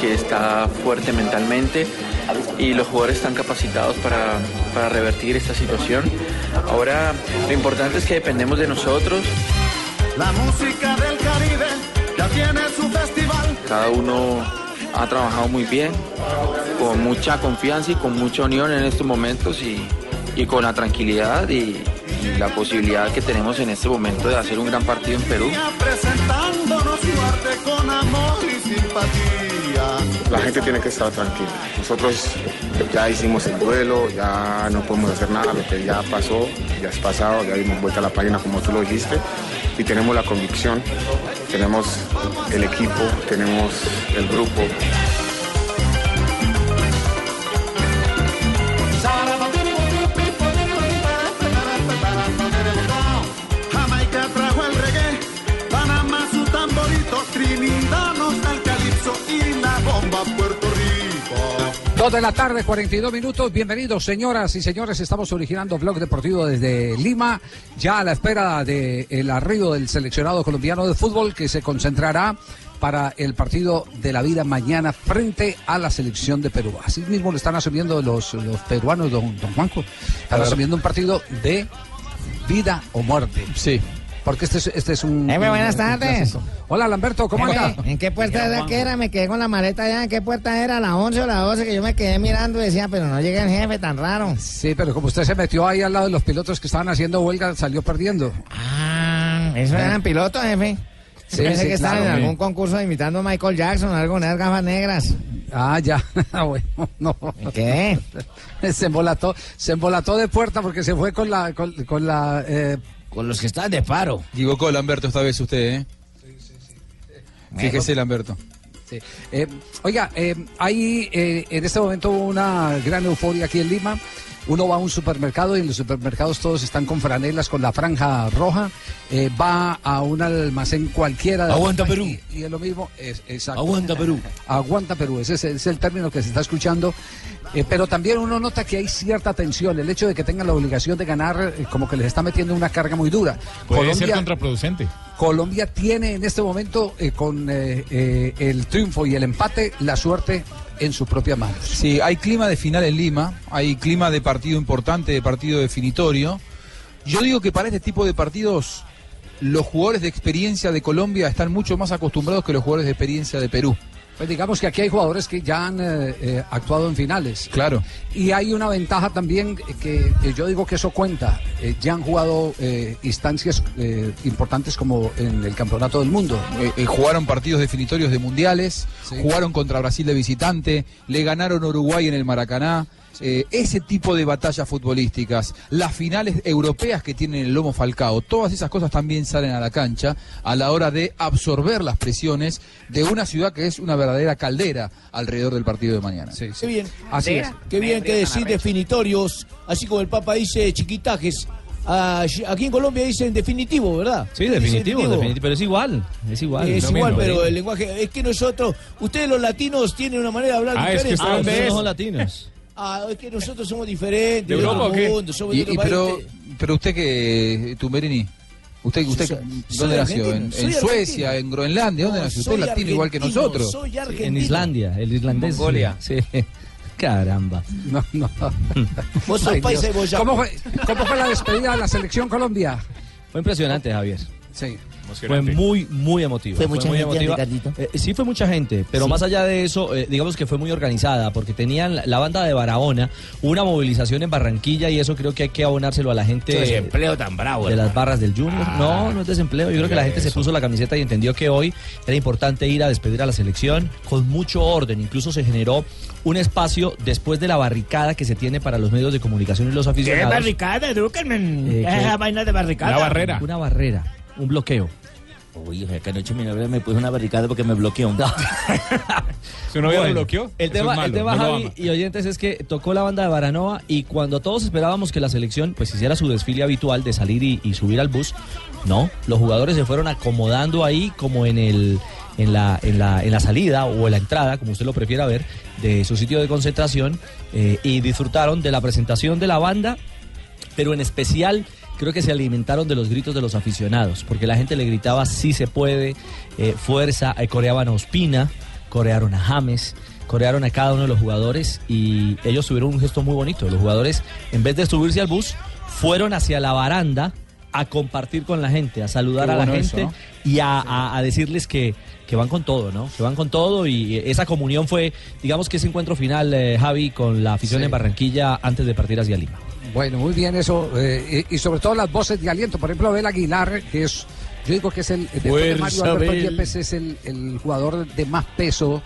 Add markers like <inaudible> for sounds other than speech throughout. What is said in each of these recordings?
Que está fuerte mentalmente y los jugadores están capacitados para, para revertir esta situación. Ahora lo importante es que dependemos de nosotros. La música del Caribe ya tiene su festival. Cada uno ha trabajado muy bien, con mucha confianza y con mucha unión en estos momentos y, y con la tranquilidad y, y la posibilidad que tenemos en este momento de hacer un gran partido en Perú. Presentándonos su arte con amor y simpatía. La gente tiene que estar tranquila. Nosotros ya hicimos el duelo, ya no podemos hacer nada, lo que ya pasó, ya es pasado, ya dimos vuelta a la página como tú lo dijiste y tenemos la convicción, tenemos el equipo, tenemos el grupo. Dos de la tarde, 42 minutos. Bienvenidos, señoras y señores. Estamos originando Blog Deportivo desde Lima, ya a la espera del arribo del seleccionado colombiano de fútbol que se concentrará para el partido de la vida mañana frente a la selección de Perú. Así mismo lo están asumiendo los, los peruanos, don, don Juanjo. Están asumiendo un partido de vida o muerte. Sí. Porque este es, este es un. Jefe, buenas un- tardes. Hola, Lamberto, ¿cómo Jefe, anda? ¿En qué puerta era que era? Me quedé con la maleta allá. ¿En qué puerta era? ¿La 11 o la 12? Que yo me quedé mirando y decía, pero no llega el jefe, tan raro. Sí, pero como usted se metió ahí al lado de los pilotos que estaban haciendo huelga, salió perdiendo. Ah, ¿eso eran pilotos, jefe? Sí, Pensé sí, que estaban claro, en sí. algún concurso imitando a Michael Jackson, algo con esas gafas negras. Ah, ya. <laughs> Ah, bueno, no. ¿Qué? <laughs> Se embolató, se embolató de puerta porque se fue con la, con, con la, eh, Con los que están de paro. Equivocó Lamberto esta vez usted, ¿eh? Fíjese, Lamberto. Sí. Eh, oiga, eh, hay eh, en este momento una gran euforia aquí en Lima. Uno va a un supermercado y en los supermercados todos están con franelas con la franja roja. Eh, va a un almacén cualquiera. de Aguanta Perú. Y, y es lo mismo. Es, exacto. Aguanta Perú. <laughs> Aguanta Perú, ese es, ese es el término que se está escuchando. Eh, pero también uno nota que hay cierta tensión. El hecho de que tengan la obligación de ganar, eh, como que les está metiendo una carga muy dura. Puede ser contraproducente. Colombia tiene en este momento, eh, con eh, eh, el triunfo y el empate, la suerte en su propia mano. Sí, hay clima de final en Lima, hay clima de partido importante, de partido definitorio. Yo digo que para este tipo de partidos los jugadores de experiencia de Colombia están mucho más acostumbrados que los jugadores de experiencia de Perú. Pues digamos que aquí hay jugadores que ya han eh, eh, actuado en finales. Claro. Y hay una ventaja también que, que yo digo que eso cuenta. Eh, ya han jugado instancias importantes como en el Campeonato del Mundo. Jugaron partidos definitorios de mundiales, Sí. jugaron contra Brasil de visitante, le ganaron a Uruguay en el Maracaná. Eh, ese tipo de batallas futbolísticas, las finales europeas que tienen el lomo Falcao, todas esas cosas también salen a la cancha a la hora de absorber las presiones de una ciudad que es una verdadera caldera alrededor del partido de mañana. Qué bien. Así es. Qué bien que decir definitorios, así como el Papa dice chiquitajes. Ah, Aquí en Colombia dicen definitivo, ¿verdad? Sí, definitivo, definitivo, pero es igual, es igual. Es no igual, menos. pero el lenguaje. Es que nosotros, ustedes los latinos tienen una manera de hablar Ah, es que diferente. ustedes no son latinos. Ah, es que nosotros somos diferentes. ¿De Europa o qué? mundo, somos Y- de otro y país. pero, pero usted que, Tumberini, usted, usted Soy- ¿dónde soy nació? ¿En, Suecia, argentino. en Groenlandia? ¿Dónde No, nació? Usted es latino igual que nosotros. soy argentino. En Islandia, el islandés. Mongolia. Sí. <laughs> Caramba. No, no. <laughs> Vos sos Ay, paisa. ¿Cómo fue, ¿Cómo fue la despedida de la selección Colombia? Fue impresionante, Javier. Sí. Fue muy, muy emotivo. Fue mucha muy gente. Eh, sí, fue mucha gente, pero Sí. más allá de eso, eh, digamos que fue muy organizada, porque tenían la- banda de Barahona, una movilización en Barranquilla, y eso creo que hay que abonárselo a la gente. Qué desempleo tan bravo, De las barras del Junior. Ah. no, no es desempleo. Yo creo que la gente se puso la camiseta y entendió que hoy era importante ir a despedir a la selección con mucho orden. Incluso se generó un espacio después de la barricada que se tiene para los medios de comunicación y los ¿Qué aficionados. barricada, Edúquenme? Eh, Esa vaina de barricada. Una barrera, un bloqueo. Uy, o sea, que anoche mi novia me puso una barricada porque me bloqueó. <laughs> <laughs> ¿Su novia Bueno, lo bloqueó? El tema, es malo, el tema no lo Javi y oyentes, es que tocó la banda de Baranoa y cuando todos esperábamos que la selección pues hiciera su desfile habitual de salir y, y subir al bus, no, los jugadores se fueron acomodando ahí como en el en la, en la, en la salida o en la entrada, como usted lo prefiera ver, de su sitio de concentración eh, y disfrutaron de la presentación de la banda pero en especial creo que se alimentaron de los gritos de los aficionados, porque la gente le gritaba sí se puede, eh, fuerza, eh, coreaban a Ospina, corearon a James, corearon a cada uno de los jugadores y ellos tuvieron un gesto muy bonito. Los jugadores, en vez de subirse al bus, fueron hacia la baranda a compartir con la gente, a saludar a la gente eso, ¿no? y a, a- a decirles que, que van con todo, ¿no? Que van con todo y esa comunión fue, digamos que ese encuentro final, eh, Javi, con la afición Sí. en Barranquilla antes de partir hacia Lima. Bueno, muy bien eso. eh, y, y sobre todo las voces de aliento. Por ejemplo, Abel Aguilar, que es, yo digo que es el, después de Mario Alberto. Yepes, es el, el jugador de más peso,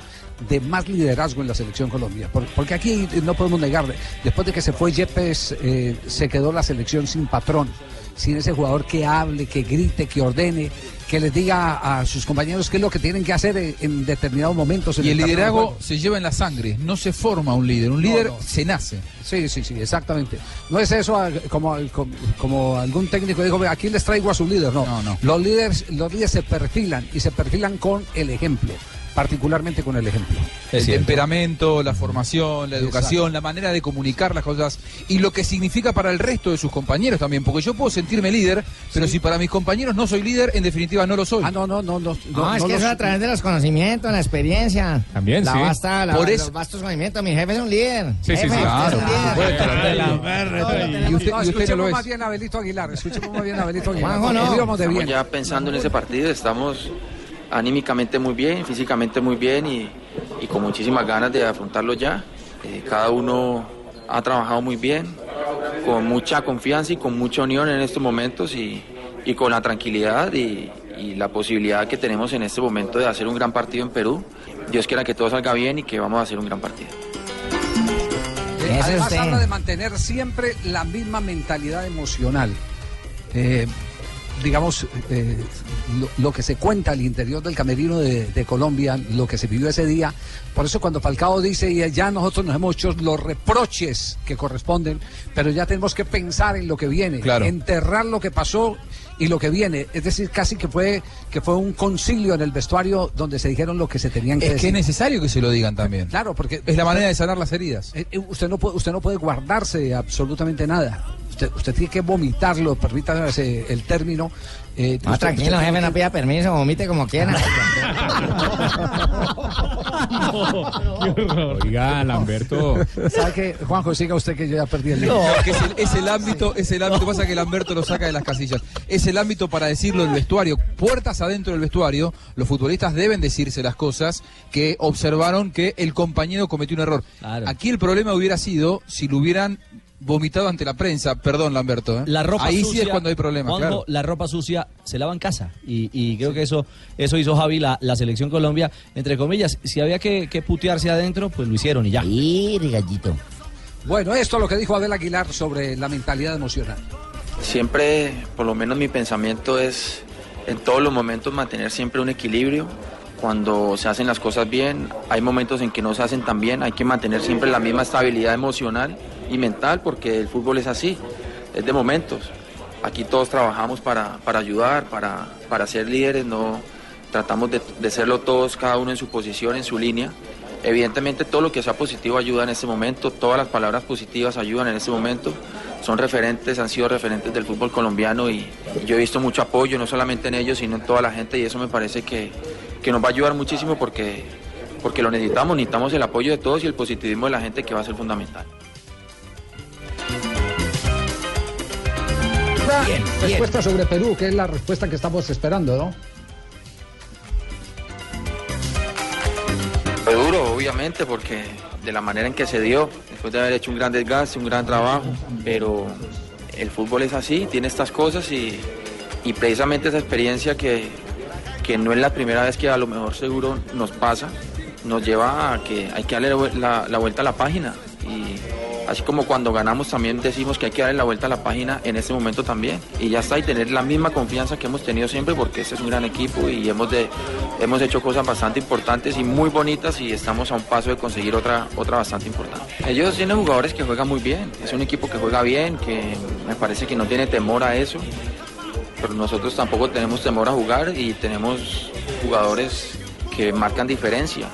de más liderazgo en la selección Colombia. Por- porque aquí no podemos negar, después de que se fue Yepes, eh, se quedó la selección sin patrón, sin ese jugador que hable, que grite, que ordene, que les diga a sus compañeros qué es lo que tienen que hacer en, en determinados momentos. en Y el liderazgo se lleva en la sangre, no se forma un líder, un líder no. se nace. Sí, sí, sí, exactamente. No es eso como, como, como algún técnico dijo, "Ve, aquí les traigo a su líder. No, No, no. Los, líderes, los líderes se perfilan y se perfilan con el ejemplo, particularmente con el ejemplo. El temperamento, la formación, la educación, la manera de comunicar las cosas y lo que significa para el resto de sus compañeros también, porque yo puedo sentirme líder, pero si para mis compañeros no soy líder, en definitiva no lo soy. Ah, no, no, no, no. No, es que eso a través de los conocimientos, la experiencia. También, la sí. Vasta, la, Por eso- los vastos conocimientos. Mi jefe es un líder. Sí, sí, Jefe, sí, usted claro, es un líder. por supuesto. Y usted, y usted lo más bien a Abelito Aguilar, escuchemos más bien a <laughs> Abelito Aguilar. Juanjo, no. Estamos ya pensando en ese partido, estamos anímicamente muy bien, físicamente muy bien y, y con muchísimas ganas de afrontarlo ya. Eh, cada uno ha trabajado muy bien, con mucha confianza y con mucha unión en estos momentos y, y con la tranquilidad y, y la posibilidad que tenemos en este momento de hacer un gran partido en Perú. Dios quiera que todo salga bien y que vamos a hacer un gran partido. Eh, Además habla de mantener siempre la misma mentalidad emocional. Eh, digamos, eh, lo, lo que se cuenta al interior del camerino de, de Colombia, lo que se vivió ese día. Por eso cuando Falcao dice, "Y ya nosotros nos hemos hecho los reproches que corresponden, pero ya tenemos que pensar en lo que viene, Claro. enterrar lo que pasó y lo que viene. Es decir, casi que fue, que fue un concilio en el vestuario donde se dijeron lo que se tenían que Es que decir. es necesario que se lo digan también. Claro, porque Es la manera de sanar las heridas. eh, eh, usted no puede, usted no puede guardarse absolutamente nada. Usted, usted tiene que vomitarlo, permítame el término. Eh, No, usted- tranquilo, usted jefe, no que- pida permiso, vomite como quiera. <laughs> Oiga, Lamberto. ¿Sabe qué, Juanjo? Siga usted que yo ya perdí el No, que es el, es el ámbito, es el ámbito, pasa que Lamberto lo saca de las casillas. Es el ámbito para decirlo del vestuario. Puertas adentro del vestuario, los futbolistas deben decirse las cosas que observaron que el compañero cometió un error. Claro. Aquí el problema hubiera sido si lo hubieran vomitado ante la prensa. Perdón, Lamberto. ¿eh? La ropa Ahí sucia, sí es cuando hay problemas, Juanjo, claro. La ropa sucia se lava en casa. Y, y creo que eso eso hizo Javi, la, la selección Colombia. Entre comillas, si había que, que putearse adentro, pues lo hicieron y ya. Y gallito. Bueno, esto es lo que dijo Abel Aguilar sobre la mentalidad emocional. Siempre, por lo menos mi pensamiento es en todos los momentos mantener siempre un equilibrio. Cuando se hacen las cosas bien, hay momentos en que no se hacen tan bien, hay que mantener siempre la misma estabilidad emocional y mental porque el fútbol es así, es de momentos. Aquí todos trabajamos para, para ayudar, para, para ser líderes, no tratamos de, de serlo todos, cada uno en su posición, en su línea. Evidentemente todo lo que sea positivo ayuda en este momento, todas las palabras positivas ayudan en este momento. Son referentes, han sido referentes del fútbol colombiano y, yo he visto mucho apoyo, no solamente en ellos, sino en toda la gente y eso me parece que, que nos va a ayudar muchísimo porque, porque lo necesitamos, necesitamos el apoyo de todos y el positivismo de la gente que va a ser fundamental. Bien, bien. respuesta sobre Perú, que es la respuesta que estamos esperando, ¿no? Fue duro, obviamente, porque de la manera en que se dio, después de haber hecho un gran desgaste, un gran trabajo, pero el fútbol es así, tiene estas cosas y, y precisamente esa experiencia que, que no es la primera vez que a lo mejor seguro nos pasa, nos lleva a que hay que darle la vuel- la, la vuelta a la página. Y así como cuando ganamos también decimos que hay que darle la vuelta a la página en este momento también. Y ya está, y tener la misma confianza que hemos tenido siempre, porque este es un gran equipo y hemos, de, hemos hecho cosas bastante importantes y muy bonitas y estamos a un paso de conseguir otra, otra bastante importante. Ellos tienen jugadores que juegan muy bien, es un equipo que juega bien, que me parece que no tiene temor a eso pero nosotros tampoco tenemos temor a jugar y tenemos jugadores que marcan diferencia.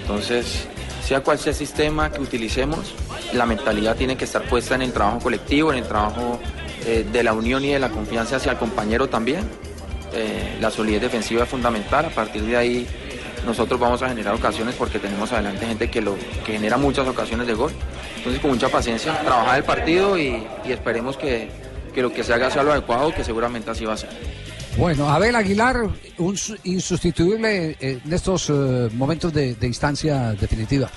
Entonces, sea cual sea el sistema que utilicemos, la mentalidad tiene que estar puesta en el trabajo colectivo, en el trabajo eh, de la unión y de la confianza hacia el compañero también. Eh, la solidez defensiva es fundamental, a partir de ahí nosotros vamos a generar ocasiones porque tenemos adelante gente que, lo, que genera muchas ocasiones de gol. Entonces con mucha paciencia, trabajar el partido y, y esperemos que, que lo que se haga sea lo adecuado, que seguramente así va a ser. Bueno, Abel Aguilar, un su- insustituible en estos eh, momentos de, de instancia definitiva.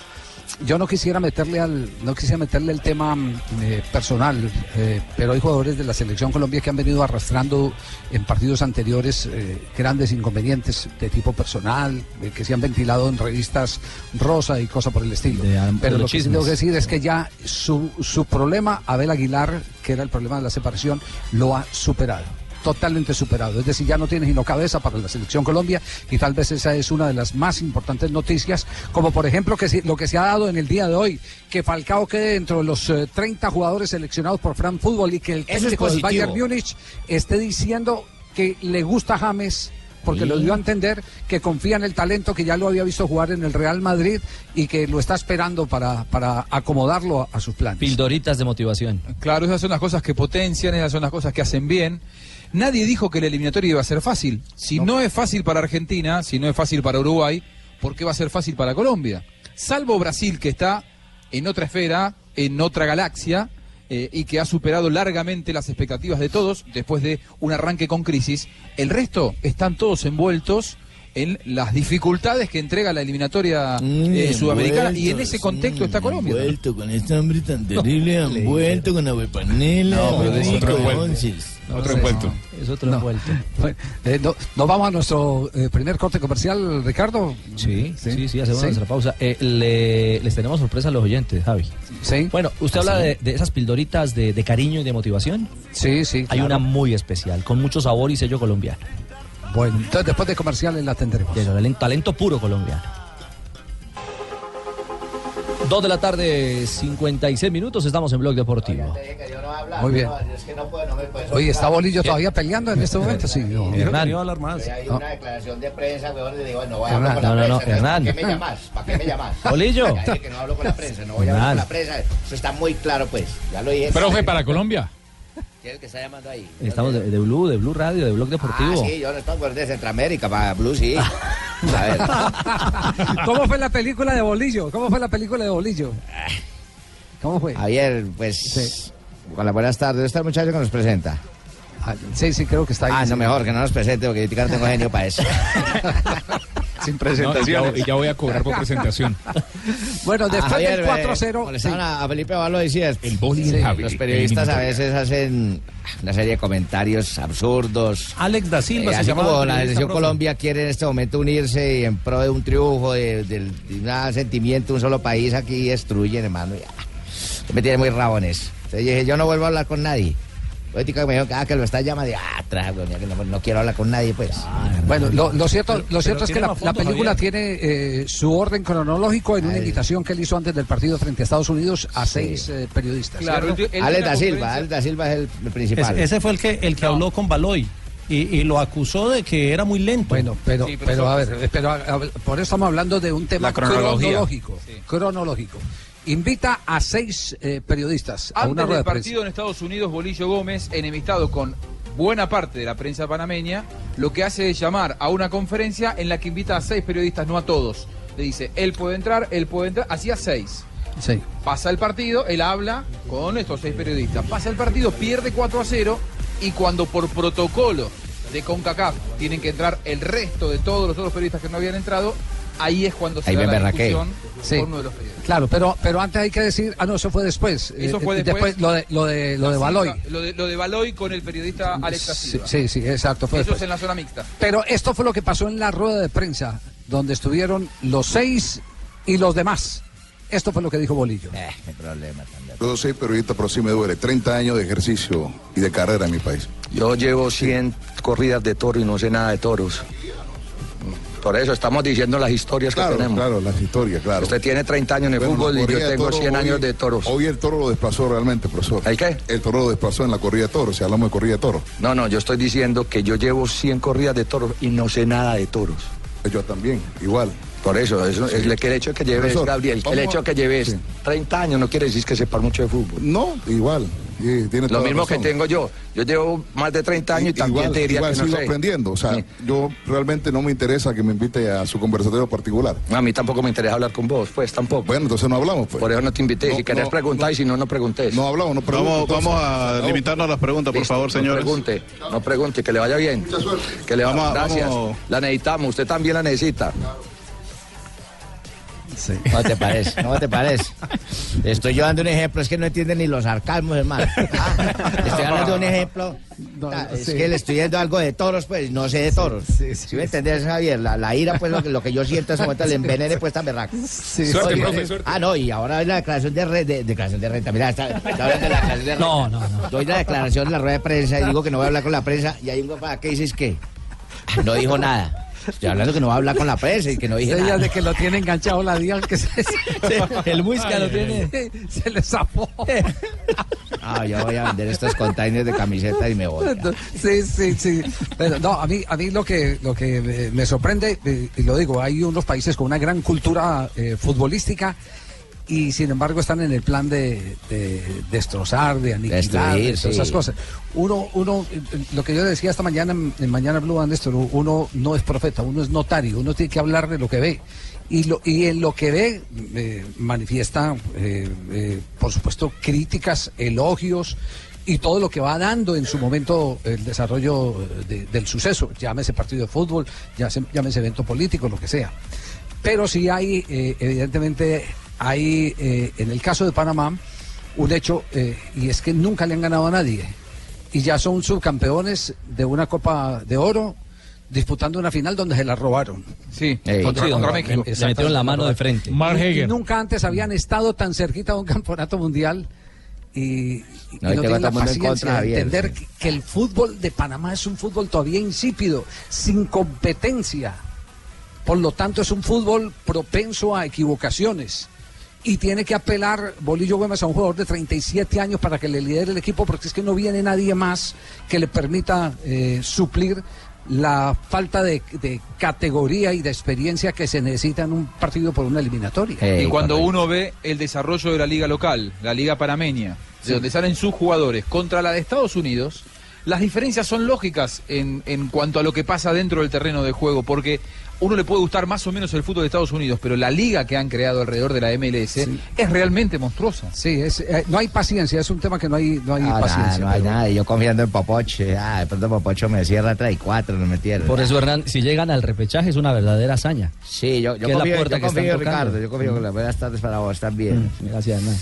Yo no quisiera meterle al, no quisiera meterle el tema mm, eh, personal, eh, pero hay jugadores de la selección Colombia que han venido arrastrando en partidos anteriores eh, grandes inconvenientes de tipo personal, eh, que se han ventilado en revistas rosa y cosas por el estilo. pero lo que sí tengo que decir es que ya su, su problema, Abel Aguilar, que era el problema de la separación, lo ha superado. Totalmente superado. Es decir, ya no tiene sino cabeza para la selección Colombia y tal vez esa es una de las más importantes noticias, como por ejemplo que lo que se ha dado en el día de hoy, que Falcao quede dentro de los eh, 30 jugadores seleccionados por Fran Fútbol y que el es técnico del. Bayern Múnich esté diciendo que le gusta a James porque lo dio a entender que confía en el talento que ya lo había visto jugar en el Real Madrid y que lo está esperando para, para acomodarlo a, a sus planes. Pildoritas de motivación. Claro, esas son las cosas que potencian, esas son las cosas que hacen bien. Nadie dijo que la eliminatoria iba a ser fácil. Si no. es fácil para Argentina, si no es fácil para Uruguay, ¿por qué va a ser fácil para Colombia? Salvo Brasil, que está en otra esfera, en otra galaxia, eh, y que ha superado largamente las expectativas de todos después de un arranque con crisis, el resto están todos envueltos en las dificultades que entrega la eliminatoria eh, sudamericana y en ese contexto está Colombia. Envuelto con este hambre tan terrible, envuelto con agua panela, No, otro envuelto. Es otro No. envuelto. <laughs> Bueno, eh, no- ¿Nos vamos a nuestro eh, primer corte comercial, Ricardo? Sí, sí, sí, hacemos nuestra pausa. Eh, le- les tenemos sorpresa a los oyentes, Javi. Sí. Bueno, usted ¿Ah, habla sí? de, de esas pildoritas de, de cariño y de motivación. Sí, sí. Hay claro. una muy especial, con mucho sabor y sello colombiano. Bueno, entonces después de comerciales la tendremos. De talento, talento puro colombiano. Dos de la tarde, 56 minutos, estamos en Blog Deportivo. Muy bien. Oye, ¿está Bolillo todavía peleando en este momento? Sí. no. Hernán. Hay una declaración de prensa, weón, y digo, no voy a Hernán. hablar con la No, no, no, prensa. Hernán. ¿Para qué me llamas? ¿Para qué me llamas? <laughs> Bolillo. Ya dije que no hablo con la prensa, no voy a hablar con la prensa. Eso está muy claro, pues. Ya lo dije. Pero fue para Colombia. ¿Quién es el que está llamando ahí? Estamos de, de Blue, de Blue Radio, de Blog Deportivo. Ah, sí, yo no estoy pues, de Centroamérica, para Blue, sí. <laughs> A ver. <laughs> ¿Cómo fue la película de Bolillo? ¿Cómo fue la película de Bolillo? ¿Cómo fue? Ayer, pues, con buenas tardes. ¿Dónde está el muchacho que nos presenta? Ah, sí, sí, creo que está ahí. Ah, sí. no, mejor que no nos presente porque yo no tengo genio para eso. <laughs> Sin No, y, ya, presentaciones. y ya voy a cobrar por presentación. <laughs> Bueno, después Ah, Javier, del eh, 4-0. molestaban sí. a Felipe Balo decía El boli Sí, en Javi, los periodistas a veces hacen una serie de comentarios absurdos. Alex da Silva Eh, se así llamaba como la selección. Colombia quiere en este momento unirse y en pro de un triunfo, de, del- de un sentimiento, un solo país, aquí destruyen, hermano. Ya. Me tiene muy rabones. Entonces dije, yo no vuelvo a hablar con nadie. Política me dijo que, ah, que lo está llamando. Y, ah, trago, mira, que no, no quiero hablar con nadie, pues. Bueno, lo, lo cierto, lo pero cierto es que la, más la fondo, película Javier. tiene eh, su orden cronológico en una Ay. invitación que él hizo antes del partido frente a Estados Unidos a Sí. seis eh, periodistas. Claro, dio da una Silva, Alex da Silva es el, el principal. Ese, ese fue el que, el que habló con Baloy y, y lo acusó de que era muy lento. Bueno, pero, Sí, pero pero, a ver, pero a- a ver, por eso estamos hablando de un tema La cronología. cronológico. Invita a seis eh, periodistas a Antes una rueda del de partido en Estados Unidos, Bolillo Gómez, enemistado con buena parte de la prensa panameña, lo que hace es llamar a una conferencia en la que invita a seis periodistas, no a todos. Le dice, él puede entrar, él puede entrar, así a seis. Sí. Pasa el partido, él habla con estos seis periodistas. Pasa el partido, pierde 4 a 0 y cuando por protocolo de CONCACAF tienen que entrar el resto de todos los otros periodistas que no habían entrado, ahí es cuando se Ahí da me la discusión Sí. por uno de los periodistas. Claro, pero, pero antes hay que decir, ah, no, eso fue después. Eso Eh, fue eh, después. lo de, lo de, lo de Baloy. Lo de, lo de Baloy con el periodista Alex Sí, sí, sí, exacto. Fue Eso después. es en la zona mixta. Pero esto fue lo que pasó en la rueda de prensa, donde estuvieron los seis y los demás. Esto fue lo que dijo Bolillo. Eh, qué problema tan Yo soy periodista, pero sí me duele. 30 años de ejercicio y de carrera en mi país. Yo llevo 100 corridas de toro y no sé nada de toros. Por eso estamos diciendo las historias Claro, que tenemos. claro, las historias, claro. Usted tiene 30 años en el Bueno, fútbol y yo tengo toro 100 años de toros. Hoy el toro lo desplazó realmente, profesor. ¿Hay qué? El toro lo desplazó en la corrida de toros, si hablamos de corrida de toros. No, no, yo estoy diciendo que yo llevo 100 corridas de toros y no sé nada de toros. Yo también, igual. Por eso, eso Sí. es le- que el hecho que lleves, Gabriel, el hecho que lleves sí. 30 años no quiere decir que sepa mucho de fútbol. No, igual. Tiene Lo mismo que tengo yo. Yo llevo más de 30 años y, también igual, te diría igual que no sigo sé. aprendiendo. O sea, Sí. yo realmente no me interesa que me invite a su conversatorio particular. A mí tampoco me interesa hablar con vos, pues tampoco. Bueno, entonces no hablamos, pues. Por eso no te invité. No, si querés no, preguntar y si no, no preguntes. No hablamos, no Vamos, vamos a limitarnos a las preguntas, por favor, señores. No pregunte, no pregunte, que le vaya bien. Que le Vamos a- Gracias. vamos. La necesitamos, usted también la necesita. ¿Cómo te parece? ¿Cómo te parece? Estoy yo dando un ejemplo, es que no entienden ni los sarcasmos, hermano. Ah, estoy hablando de un ejemplo. Ah, es sí. que le estoy dando algo de toros, pues, no sé de toros. Sí, me entendés, Javier? La, la ira, pues, lo que, lo que yo siento en ese momento, le envenene, pues, tan berraco. Suerte, Oye, profe, suerte. Ah, no, y ahora hay la declaración de, re- de, declaración de renta. Mira, está, está hablando de la declaración de renta. No, no, no. Doy la declaración en la rueda de prensa y digo que no voy a hablar con la prensa, y hay un papá que dices que no dijo nada. Estoy hablando que no va a hablar con la prensa y que no dije Ella nada. de que lo tiene enganchado la dial que se, <laughs> el Muisca lo tiene. se le zafó. <laughs> Ah, yo voy a vender estos containers de camiseta y me voy. <laughs> Sí, sí, sí. Pero no, a mí, a mí lo que, lo que me sorprende, eh, y lo digo, hay unos países con una gran cultura eh, futbolística y sin embargo están en el plan de, de destrozar, de aniquilar, Destruir, de todas esas sí. cosas. Uno, uno, lo que yo decía esta mañana en, Mañana Blue, Néstor, uno no es profeta, uno es notario, uno tiene que hablar de lo que ve. Y, lo, y en lo que ve eh, manifiesta, eh, eh, por supuesto, críticas, elogios y todo lo que va dando en su momento el desarrollo eh, de- del suceso, llámese partido de fútbol, llámese, llámese evento político, lo que sea. Pero sí hay, eh, evidentemente, hay eh, en el caso de Panamá un hecho, eh, y es que nunca le han ganado a nadie. Y ya son subcampeones de una Copa de Oro, disputando una final donde se la robaron. Sí. Contra- Sí, contra donde México. le metieron la mano de frente. Mark Y- y Hager. nunca antes habían estado tan cerquita de un <laughs> campeonato mundial y, No, y tienen la en paciencia contra, de entender sí. que, que el fútbol de Panamá es un fútbol todavía insípido, sin competencia. Por lo tanto, es un fútbol propenso a equivocaciones. Y tiene que apelar Bolillo Gómez a un jugador de 37 años para que le lidere el equipo, porque es que no viene nadie más que le permita eh, suplir la falta de, de categoría y de experiencia que se necesita en un partido por una eliminatoria. Ey, y cuando correcto. uno ve el desarrollo de la liga local, la liga panameña, de donde salen sus jugadores, contra la de Estados Unidos, las diferencias son lógicas en, en cuanto a lo que pasa dentro del terreno de juego, porque uno le puede gustar más o menos el fútbol de Estados Unidos, pero la liga que han creado alrededor de la MLS es realmente monstruosa. Sí, es, eh, no hay paciencia, es un tema que no hay, no hay Ah, paciencia. no hay pero- nada. Yo confiando en Popoche. Ah, de pronto Popocho me cierra 3 y 4, no me metieron. Por eso, Hernán, si llegan al repechaje es una verdadera hazaña. Sí, yo, yo Que confío, puerta yo que están confío tocando. Ricardo. Yo confío. Mm. Buenas tardes para vos también. Mm, Gracias, Hernán.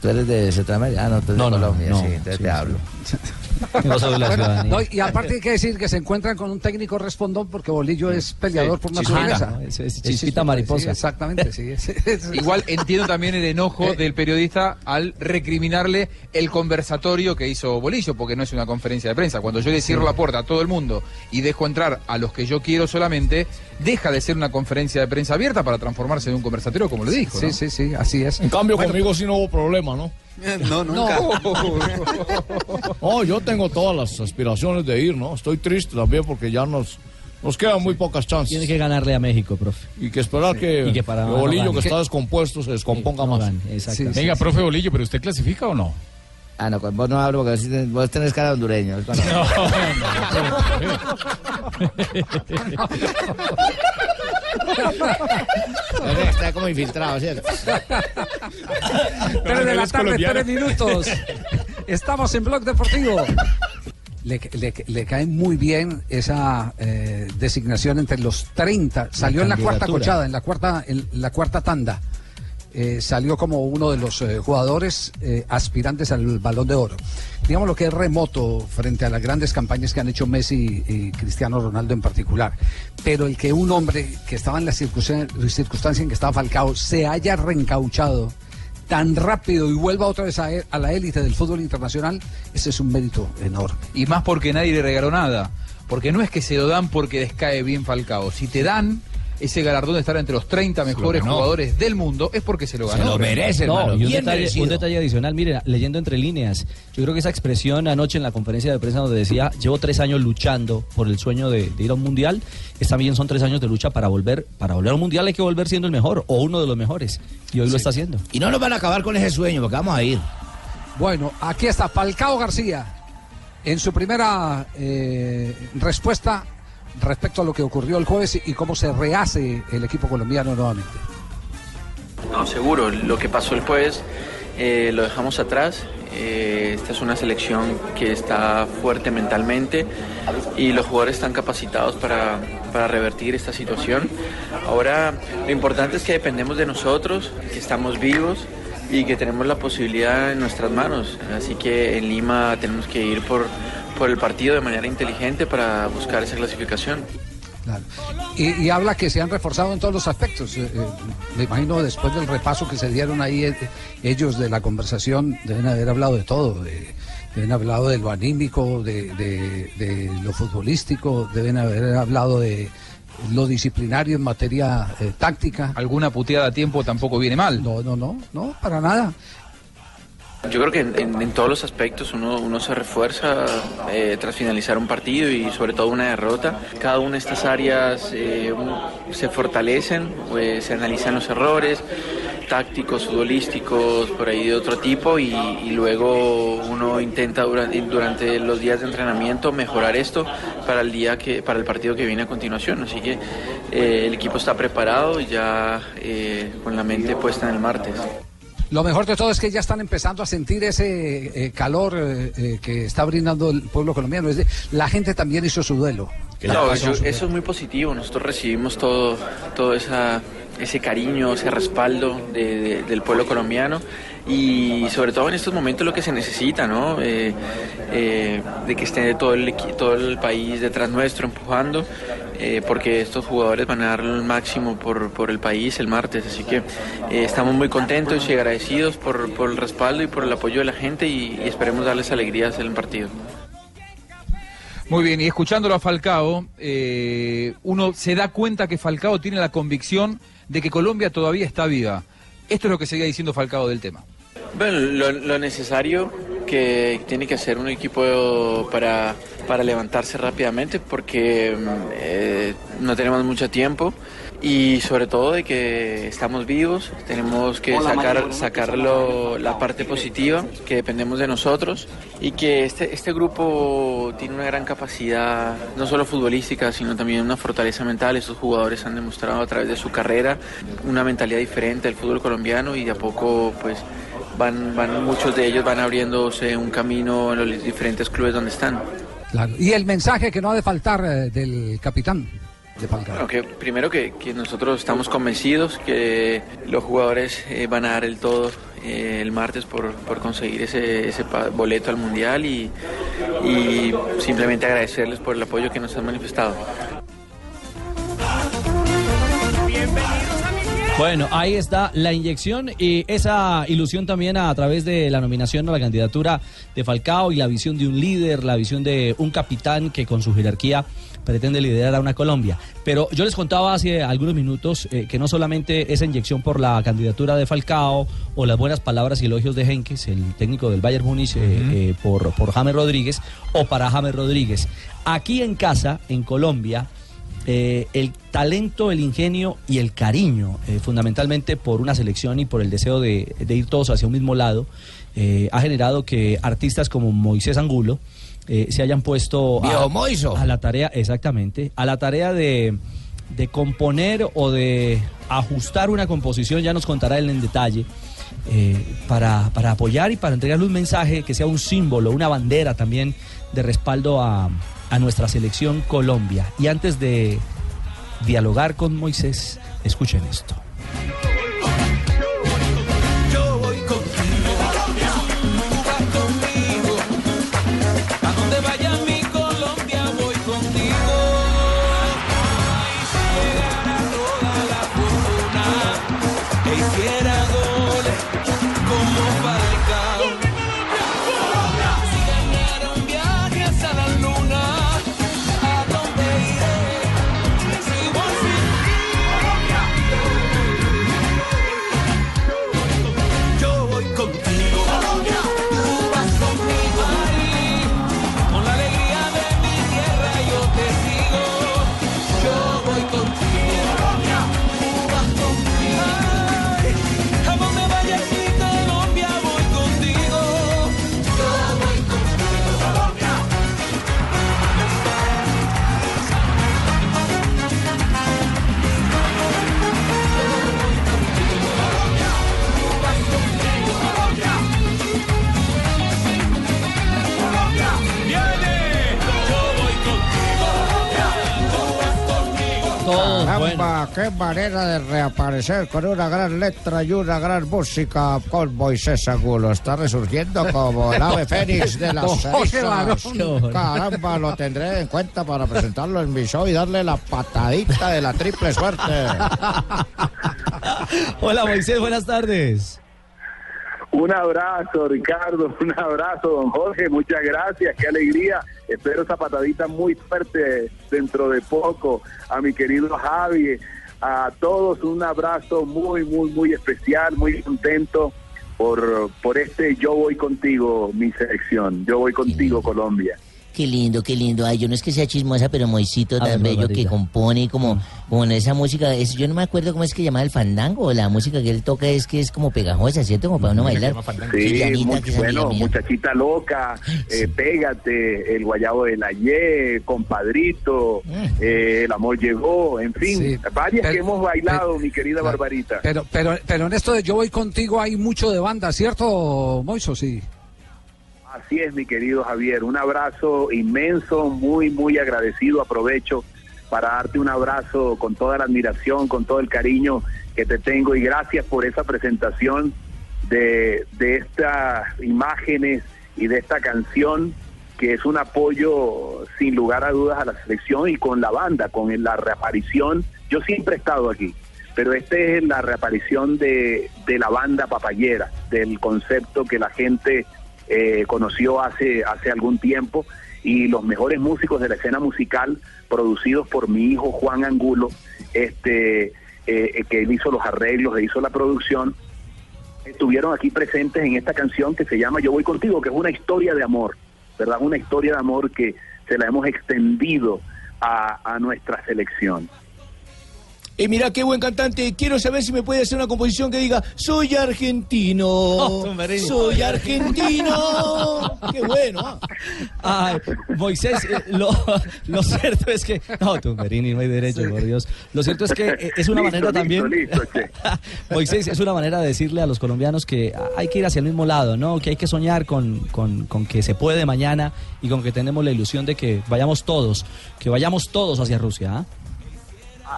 Tú eres de Centroamérica. Ah, no, tú eres No, de no, Colombia. no, sí, entonces sí, te sí. hablo. <laughs> No soy la Bueno, ciudadanía. no, y aparte hay que decir que se encuentran con un técnico respondón porque Bolillo es peleador por naturaleza. ¿no? Es- es chispita mariposa. sí, exactamente, sí. es- es- Igual entiendo también el enojo del periodista al recriminarle el conversatorio que hizo Bolillo, porque no es una conferencia de prensa. Cuando yo le cierro la puerta a todo el mundo y dejo entrar a los que yo quiero solamente, deja de ser una conferencia de prensa abierta para transformarse en un conversatorio, como le dijo. Sí, ¿no? sí, sí, así es. En cambio, Bueno, conmigo sí no hubo problema, ¿no? <laughs> No, nunca. No, yo tengo todas las aspiraciones de ir, ¿no? Estoy triste también porque ya nos, nos quedan muy pocas chances. Tiene que ganarle a México, profe. Y que esperar que, Y que para- el bolillo no que está descompuesto se descomponga No más. exactamente. Venga, profe Bolillo, ¿pero usted clasifica o no? Ah, no, vos no hablo porque vos tenés- cara de hondureño. es cuando- <laughs> <laughs> Está como infiltrado, ¿cierto? Tres de la tarde, tres minutos. Estamos en Blog Deportivo. Le, le- le cae muy bien esa eh, designación entre los 30. Salió en la cuarta cochada, en la cuarta, en la cuarta tanda. Eh, salió como uno de los eh, jugadores eh, aspirantes al balón de oro. Digamos lo que es remoto frente a las grandes campañas que han hecho Messi y Cristiano Ronaldo en particular. Pero el que un hombre que estaba en la circunstan- circunstancia en que estaba Falcao se haya reencauchado tan rápido y vuelva otra vez a, e- a la élite del fútbol internacional, ese es un mérito enorme. Y más porque nadie le regaló nada. Porque no es que se lo dan porque les cae bien Falcao. Si te dan ese galardón de estar entre los 30 mejores jugadores del mundo, es porque se lo ganó. No, y un detalle, un detalle adicional, mire, leyendo entre líneas, yo creo que esa expresión anoche en la conferencia de prensa donde decía, llevo tres años luchando por el sueño de, de ir a un mundial, es también son tres años de lucha para volver, para volver a un mundial hay que volver siendo el mejor o uno de los mejores, y hoy lo está haciendo. Y no nos van a acabar con ese sueño, porque vamos a ir. Bueno, aquí está Falcao García en su primera eh, respuesta respecto a lo que ocurrió el jueves y cómo se rehace el equipo colombiano nuevamente. No, seguro, lo que pasó el jueves eh, lo dejamos atrás. Eh, esta es una selección que está fuerte mentalmente y los jugadores están capacitados para, para revertir esta situación. Ahora, lo importante es que dependemos de nosotros, que estamos vivos y que tenemos la posibilidad en nuestras manos. Así que en Lima tenemos que ir por, por el partido de manera inteligente para buscar esa clasificación. Y, y habla que se han reforzado en todos los aspectos. Eh, eh, me imagino después del repaso que se dieron ahí eh, ellos de la conversación, deben haber hablado de todo. de- deben haber hablado de lo anímico, de, de- de lo futbolístico, deben haber hablado de lo disciplinario en materia eh, táctica. Alguna puteada a tiempo tampoco viene mal. No, no, no, no, para nada. Yo creo que en, en- todos los aspectos uno, uno se refuerza eh, tras finalizar un partido y sobre todo una derrota. Cada una de estas áreas eh, se fortalecen, pues, se analizan los errores tácticos, futbolísticos, por ahí de otro tipo y, luego uno intenta durante, los días de entrenamiento mejorar esto para el día que para el partido que viene a continuación. Así que eh, el equipo está preparado y ya eh, con la mente puesta en el martes. Lo mejor de todo es que ya están empezando a sentir ese eh, calor eh, eh, que está brindando el pueblo colombiano. Es de- la gente también hizo su duelo. No, La- eso, eso es muy positivo. Nosotros recibimos todo, todo esa, ese cariño, ese respaldo de- de- del pueblo colombiano y sobre todo en estos momentos lo que se necesita, ¿no? Eh, eh, de que esté todo el, todo el país detrás nuestro empujando, eh, porque estos jugadores van a dar el máximo por, por el país el martes. Así que eh, estamos muy contentos y agradecidos por, por el respaldo y por el apoyo de la gente y, y esperemos darles alegrías en el partido. Muy bien, y escuchándolo a Falcao, eh, uno se da cuenta que Falcao tiene la convicción de que Colombia todavía está viva. Esto es lo que seguía diciendo Falcao del tema. Bueno, lo, lo necesario que tiene que hacer un equipo para, para levantarse rápidamente porque mm, eh, no tenemos mucho tiempo y sobre todo de que estamos vivos, tenemos que sacar, sacarlo la parte positiva, que dependemos de nosotros y que este, este grupo tiene una gran capacidad, no solo futbolística, sino también una fortaleza mental. Estos jugadores han demostrado a través de su carrera una mentalidad diferente del fútbol colombiano y de a poco pues van, van muchos de ellos van abriéndose un camino en los diferentes clubes donde están. Claro. Y el mensaje que no ha de faltar eh, del capitán de Falcao. Bueno, que primero que, que nosotros estamos convencidos que los jugadores eh, van a dar el todo eh, el martes por, por conseguir ese, boleto al Mundial y, y simplemente agradecerles por el apoyo que nos han manifestado. Bueno, ahí está la inyección y esa ilusión también a, través de la nominación a la candidatura de Falcao y la visión de un líder, la visión de un capitán que con su jerarquía pretende liderar a una Colombia. Pero yo les contaba hace algunos minutos eh, que no solamente esa inyección por la candidatura de Falcao o las buenas palabras y elogios de Henkes, el técnico del Bayern Múnich, eh, eh, por, por James Rodríguez o para James Rodríguez. Aquí en casa, en Colombia, eh, el talento, el ingenio y el cariño, eh, fundamentalmente por una selección y por el deseo de, de ir todos hacia un mismo lado, eh, ha generado que artistas como Moisés Angulo se hayan puesto Moiso. a la tarea, exactamente, a la tarea de, de componer o de ajustar una composición, ya nos contará él en detalle. para, para apoyar y para entregarle un mensaje que sea un símbolo, una bandera también de respaldo a, a nuestra selección Colombia. Y antes de dialogar con Moisés, escuchen esto. Qué manera de reaparecer con una gran letra y una gran música con Moisés Angulo. Está resurgiendo como el ave <laughs> fénix de las cenizas. Caramba, lo tendré en cuenta para presentarlo en mi show y darle la patadita de la triple suerte. <laughs> Hola Moisés, buenas tardes. Un abrazo, Ricardo, un abrazo, don Jorge, muchas gracias, qué alegría. Espero esa patadita muy fuerte dentro de poco. A mi querido Javi, a todos un abrazo muy, muy, muy especial, muy contento por, por este Yo voy contigo, mi selección. Yo voy contigo, Colombia. Qué lindo, qué lindo. Ay, yo no es que sea chismosa, pero Moisito tan bello que compone como, como en esa música. Es, yo no me acuerdo cómo es que llama el fandango. La música que él toca es que es como pegajosa, ¿cierto? Como para uno bailar. Sí, Llanita, muy bueno, muchachita loca, eh, pégate, el guayabo de la Ye, compadrito, eh, el amor llegó, en fin, Sí, varias pero- que hemos bailado, mi querida Barbarita. Pero, pero, pero en esto de Yo voy contigo hay mucho de banda, ¿cierto, Moiso? Sí. Así es, mi querido Javier. Un abrazo inmenso, muy, muy agradecido. Aprovecho para darte un abrazo con toda la admiración, con todo el cariño que te tengo y gracias por esa presentación de, de estas imágenes y de esta canción que es un apoyo sin lugar a dudas a la selección y con la banda, con la reaparición. Yo siempre he estado aquí, pero esta es la reaparición de, de la banda papayera, del concepto que la gente eh, conoció hace, hace algún tiempo y los mejores músicos de la escena musical producidos por mi hijo Juan Angulo, este, eh, que él hizo los arreglos, e hizo la producción, estuvieron aquí presentes en esta canción que se llama Yo voy contigo, que es una historia de amor, ¿verdad? Una historia de amor que se la hemos extendido a nuestra selección. Y mira qué buen cantante. Quiero saber si me puede hacer una composición que diga Soy argentino. <laughs> soy argentino. <laughs> qué bueno. ah. Ay, Moisés, eh, lo, lo cierto es que. No, Tumberini, no hay derecho, por Dios. Lo cierto es que eh, es una Listo, manera listo, también. listo. <laughs> Moisés, es una manera de decirle a los colombianos que hay que ir hacia el mismo lado, ¿no? Que hay que soñar con, con- con que se puede mañana y con que tenemos la ilusión de que vayamos todos, que vayamos todos hacia Rusia. ¿ah?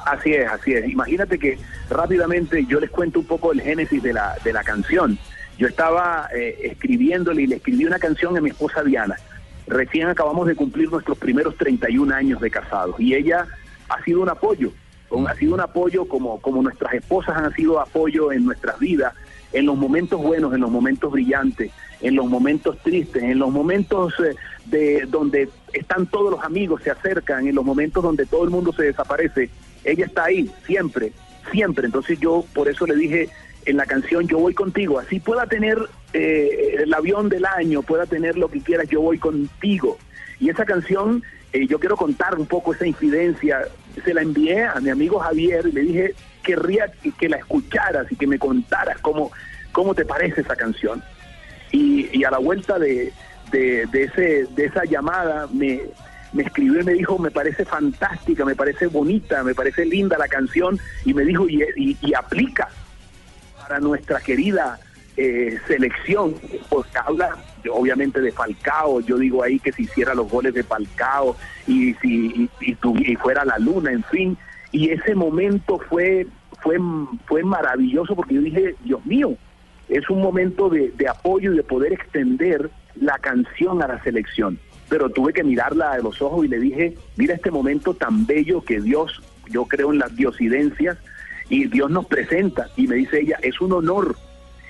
Así es, así es. Imagínate que rápidamente yo les cuento un poco el génesis de la, de la canción. Yo estaba eh, escribiéndole y le escribí una canción a mi esposa Diana. Recién acabamos de cumplir nuestros primeros 31 años de casados y ella ha sido un apoyo, ha sido un apoyo como, como nuestras esposas han sido apoyo en nuestras vidas, en los momentos buenos, en los momentos brillantes, en los momentos tristes, en los momentos eh, de donde están todos los amigos, se acercan, en los momentos donde todo el mundo se desaparece. Ella está ahí, siempre, siempre. Entonces yo por eso le dije en la canción Yo voy contigo, así pueda tener eh, el avión del año, pueda tener lo que quieras, yo voy contigo. Y esa canción, eh, yo quiero contar un poco esa incidencia, se la envié a mi amigo Javier y le dije, querría que, la escucharas y que me contaras cómo, cómo te parece esa canción. Y, y a la vuelta de, de, de ese, de esa llamada me, me escribió y me dijo, me parece fantástica, me parece bonita, me parece linda la canción y me dijo, y, aplica para nuestra querida eh, selección, pues habla obviamente de Falcao, yo digo ahí que si hiciera los goles de Falcao y si y, y fuera la luna, en fin, y ese momento fue fue fue maravilloso porque yo dije, Dios mío, es un momento de apoyo y de poder extender la canción a la selección. Pero tuve que mirarla a los ojos y le dije, mira este momento tan bello que Dios, yo creo en las diosidencias, y Dios nos presenta. Y me dice ella, es un honor.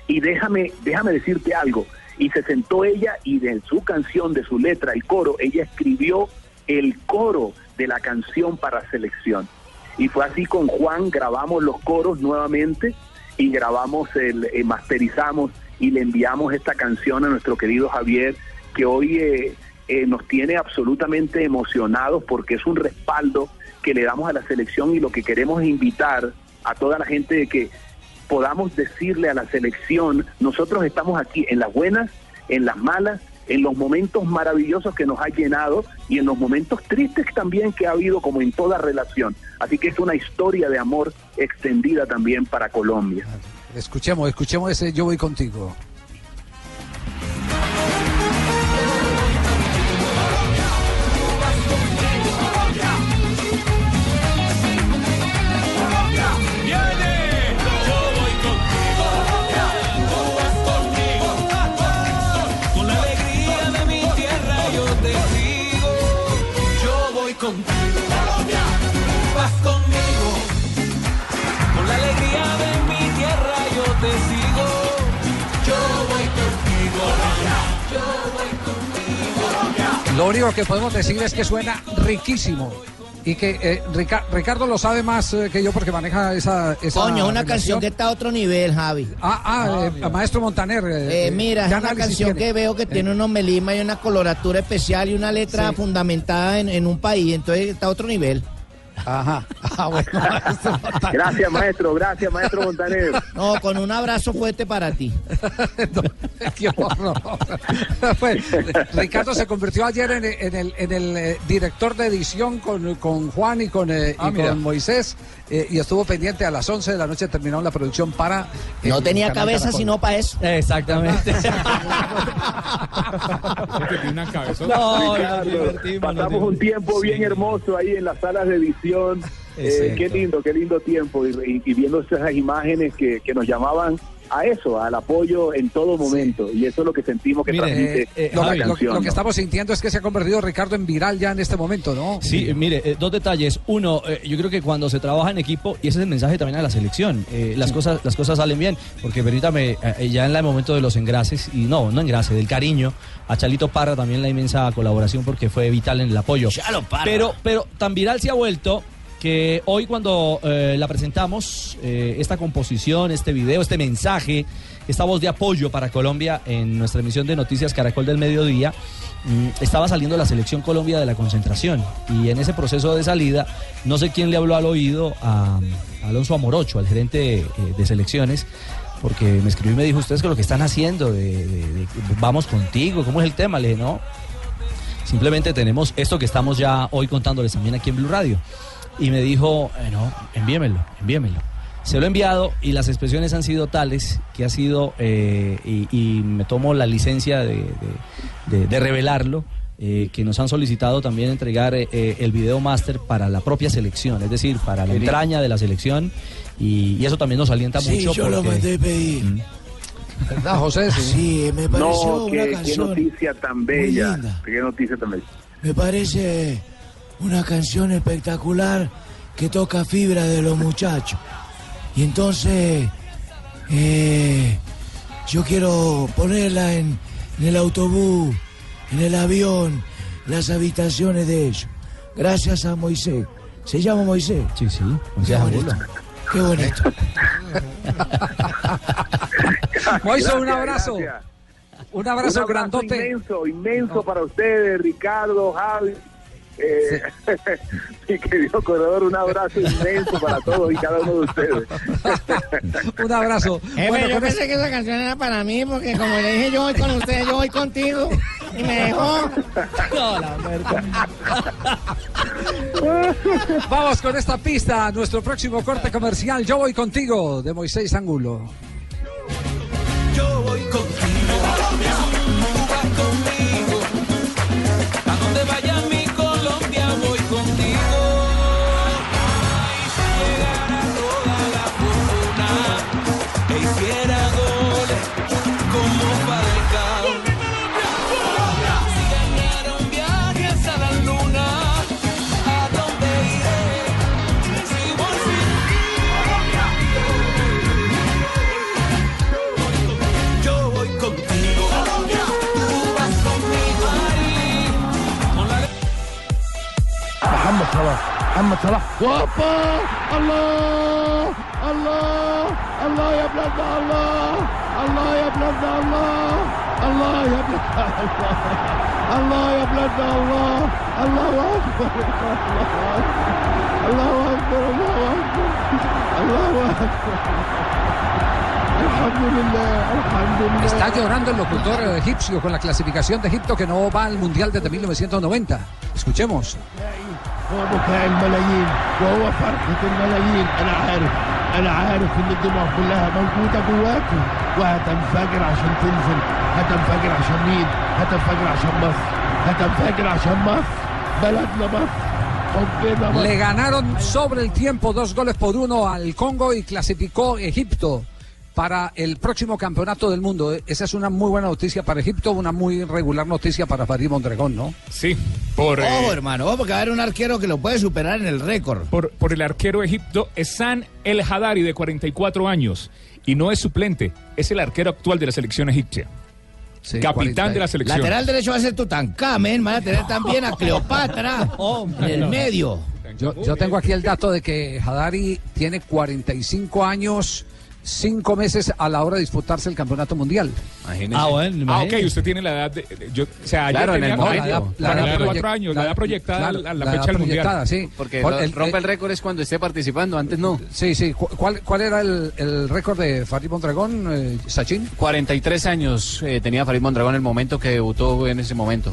Y déjame, déjame decirte algo. Y se sentó ella y de su canción, de su letra, el coro, ella escribió el coro de la canción para selección. Y fue así con Juan, grabamos los coros nuevamente y grabamos, el, eh, masterizamos y le enviamos esta canción a nuestro querido Javier, que hoy eh, eh, nos tiene absolutamente emocionados porque es un respaldo que le damos a la selección y lo que queremos es invitar a toda la gente de que podamos decirle a la selección, nosotros estamos aquí en las buenas, en las malas, en los momentos maravillosos que nos ha llenado y en los momentos tristes también que ha habido como en toda relación. Así que es una historia de amor extendida también para Colombia. Escuchemos, escuchemos ese Yo voy contigo. Lo único que podemos decir es que suena riquísimo. Y que eh, Rica- Ricardo lo sabe más eh, que yo porque maneja esa. esa Coño, una relación. canción que está a otro nivel, Javi. Ah, ah, eh, maestro Montaner. Eh, mira, es ¿qué una canción tiene? que veo que tiene unos melismas y una coloratura especial y una letra Sí. fundamentada en, en un país, entonces está a otro nivel. Ajá. Ah, bueno, <laughs> maestro Gracias, maestro, gracias, maestro Montaner. No, con un abrazo fuerte para ti. <laughs> Qué horror. <laughs> Pues, Ricardo se convirtió ayer en, en el, en el eh, director de edición con, con Juan y con, eh, Ah, y mira. con Moisés eh, y estuvo pendiente a las 11 de la noche terminó la producción para... No el tenía cabeza Caracol. sino para eso. Exactamente. una cabeza. No, Ricardo, pasamos un tiempo bien hermoso ahí en las salas de edición. <laughs> Eh, qué lindo, qué lindo tiempo. Y, y- y viendo esas imágenes que, que nos llamaban a eso, al apoyo en todo momento. Y eso es lo que sentimos que Mire, transmite eh, eh, Lo, la que- lo- canción. lo que ¿no? estamos sintiendo es que se ha convertido Ricardo en viral ya en este momento, ¿no? Sí, eh, mire, eh, dos detalles. Uno, eh, yo creo que cuando se trabaja en equipo, y ese es el mensaje también a la selección, eh, las, cosas, las cosas salen bien, porque permítame, eh, ya en el momento de los engrases, y no, no engrase, del cariño, a Chalito Parra también la inmensa colaboración porque fue vital en el apoyo. Chalo Parra. Pero, pero tan viral se ha vuelto que hoy cuando eh, la presentamos, eh, esta composición, este video, este mensaje, esta voz de apoyo para Colombia en nuestra emisión de Noticias Caracol del Mediodía, mm, estaba saliendo la selección Colombia de la concentración. Y en ese proceso de salida, no sé quién le habló al oído a, Alonso Amorocho, al gerente eh, de selecciones, porque me escribió y me dijo, ¿ustedes qué es lo que están haciendo? De- vamos contigo, ¿cómo es el tema? Le dije, no, simplemente tenemos esto que estamos ya hoy contándoles también aquí en Blue Radio. Y me dijo, eh, no, envíemelo, envíemelo. Se lo he enviado y las expresiones han sido tales que ha sido, eh, y, y me tomo la licencia de, de- de- de revelarlo, eh, que nos han solicitado también entregar eh, el video máster para la propia selección, es decir, para la Qué entraña de la selección. Y, y eso también nos alienta Sí, mucho. yo lo mandé pedir. Mm. ¿Verdad, José? Sí, me pareció No, una qué, qué canción. noticia tan bella. linda. Qué noticia tan bella. Me parece una canción espectacular que toca fibra de los muchachos. Y entonces eh, yo quiero ponerla en, en el autobús, en el avión, las habitaciones de ellos. Gracias a Moisés. ¿Se llama Moisés? Sí, sí. Qué bonito. Qué bonito. <laughs> Moisés, un Gracias, abrazo. gracias. Un abrazo, Un abrazo grandote. inmenso, inmenso para ustedes, Ricardo, Javi. Eh, <laughs> mi querido corredor, un abrazo inmenso para todos y cada uno de ustedes. <laughs> Un abrazo. Bueno, yo pensé que esa canción era para mí, porque como le dije yo voy con usted, yo voy contigo. Y me dejó. <laughs> No, la. Vamos con esta pista, nuestro próximo corte comercial. Yo voy contigo, de Moisés Angulo. Yo contigo. محمد صلاح وهوبا الله الله الله يا بلاد الله الله يا بلاد الله الله يا بلاد الله الله يا بلاد الله الله اكبر الله اكبر الله اكبر الله اكبر الحمد لله الحمد لله Está llorando el locutor eh, egipcio con la clasificación de Egipto que no va al Mundial desde 1990. Escuchemos. هو بكاء الملايين وهو فرحة الملايين. أنا عارف أنا عارف إن الدموع كلها موجودة جواكم. وهتنفجر عشان تنزل هتنفجر عشان مين؟ هتنفجر عشان مصر. هتنفجر عشان مصر. بلدنا مصر. حبنا مصر. Le ganaron sobre el tiempo dos goles por uno al Congo y clasificó Egipto. Para el próximo campeonato del mundo. Esa es una muy buena noticia para Egipto, una muy regular noticia para Farid Mondragón, ¿no? Sí, por, Ojo, eh, hermano, ojo, porque va a haber un arquero que lo puede superar en el récord. por, por el arquero egipto Esan El Hadari, de 44 años. Y no es suplente, es el arquero actual de la selección egipcia. Capitán de la selección. Lateral derecho va a ser Tutankamen, van a tener <laughs> también a Cleopatra <laughs> en el medio. Yo, yo tengo aquí el dato de que Hadari tiene 45 años, 5 meses a la hora de disputarse el campeonato mundial. Ah, bueno, ah, ok, usted tiene la edad de. de- yo, o sea, Claro, en el tenía momento. La edad- la edad 44 proyec- años, la, la- edad proyectada claro, a la, a la la fecha edad del mundial. proyectada, sí. Porque Por- lo- el- rompe el récord es cuando esté participando, antes no. Sí, sí. ¿Cu- ¿Cuál, cuál era el, el récord de Farid Mondragón, eh, Sachin? 43 años eh, tenía Farid Mondragón en el momento que debutó en ese momento.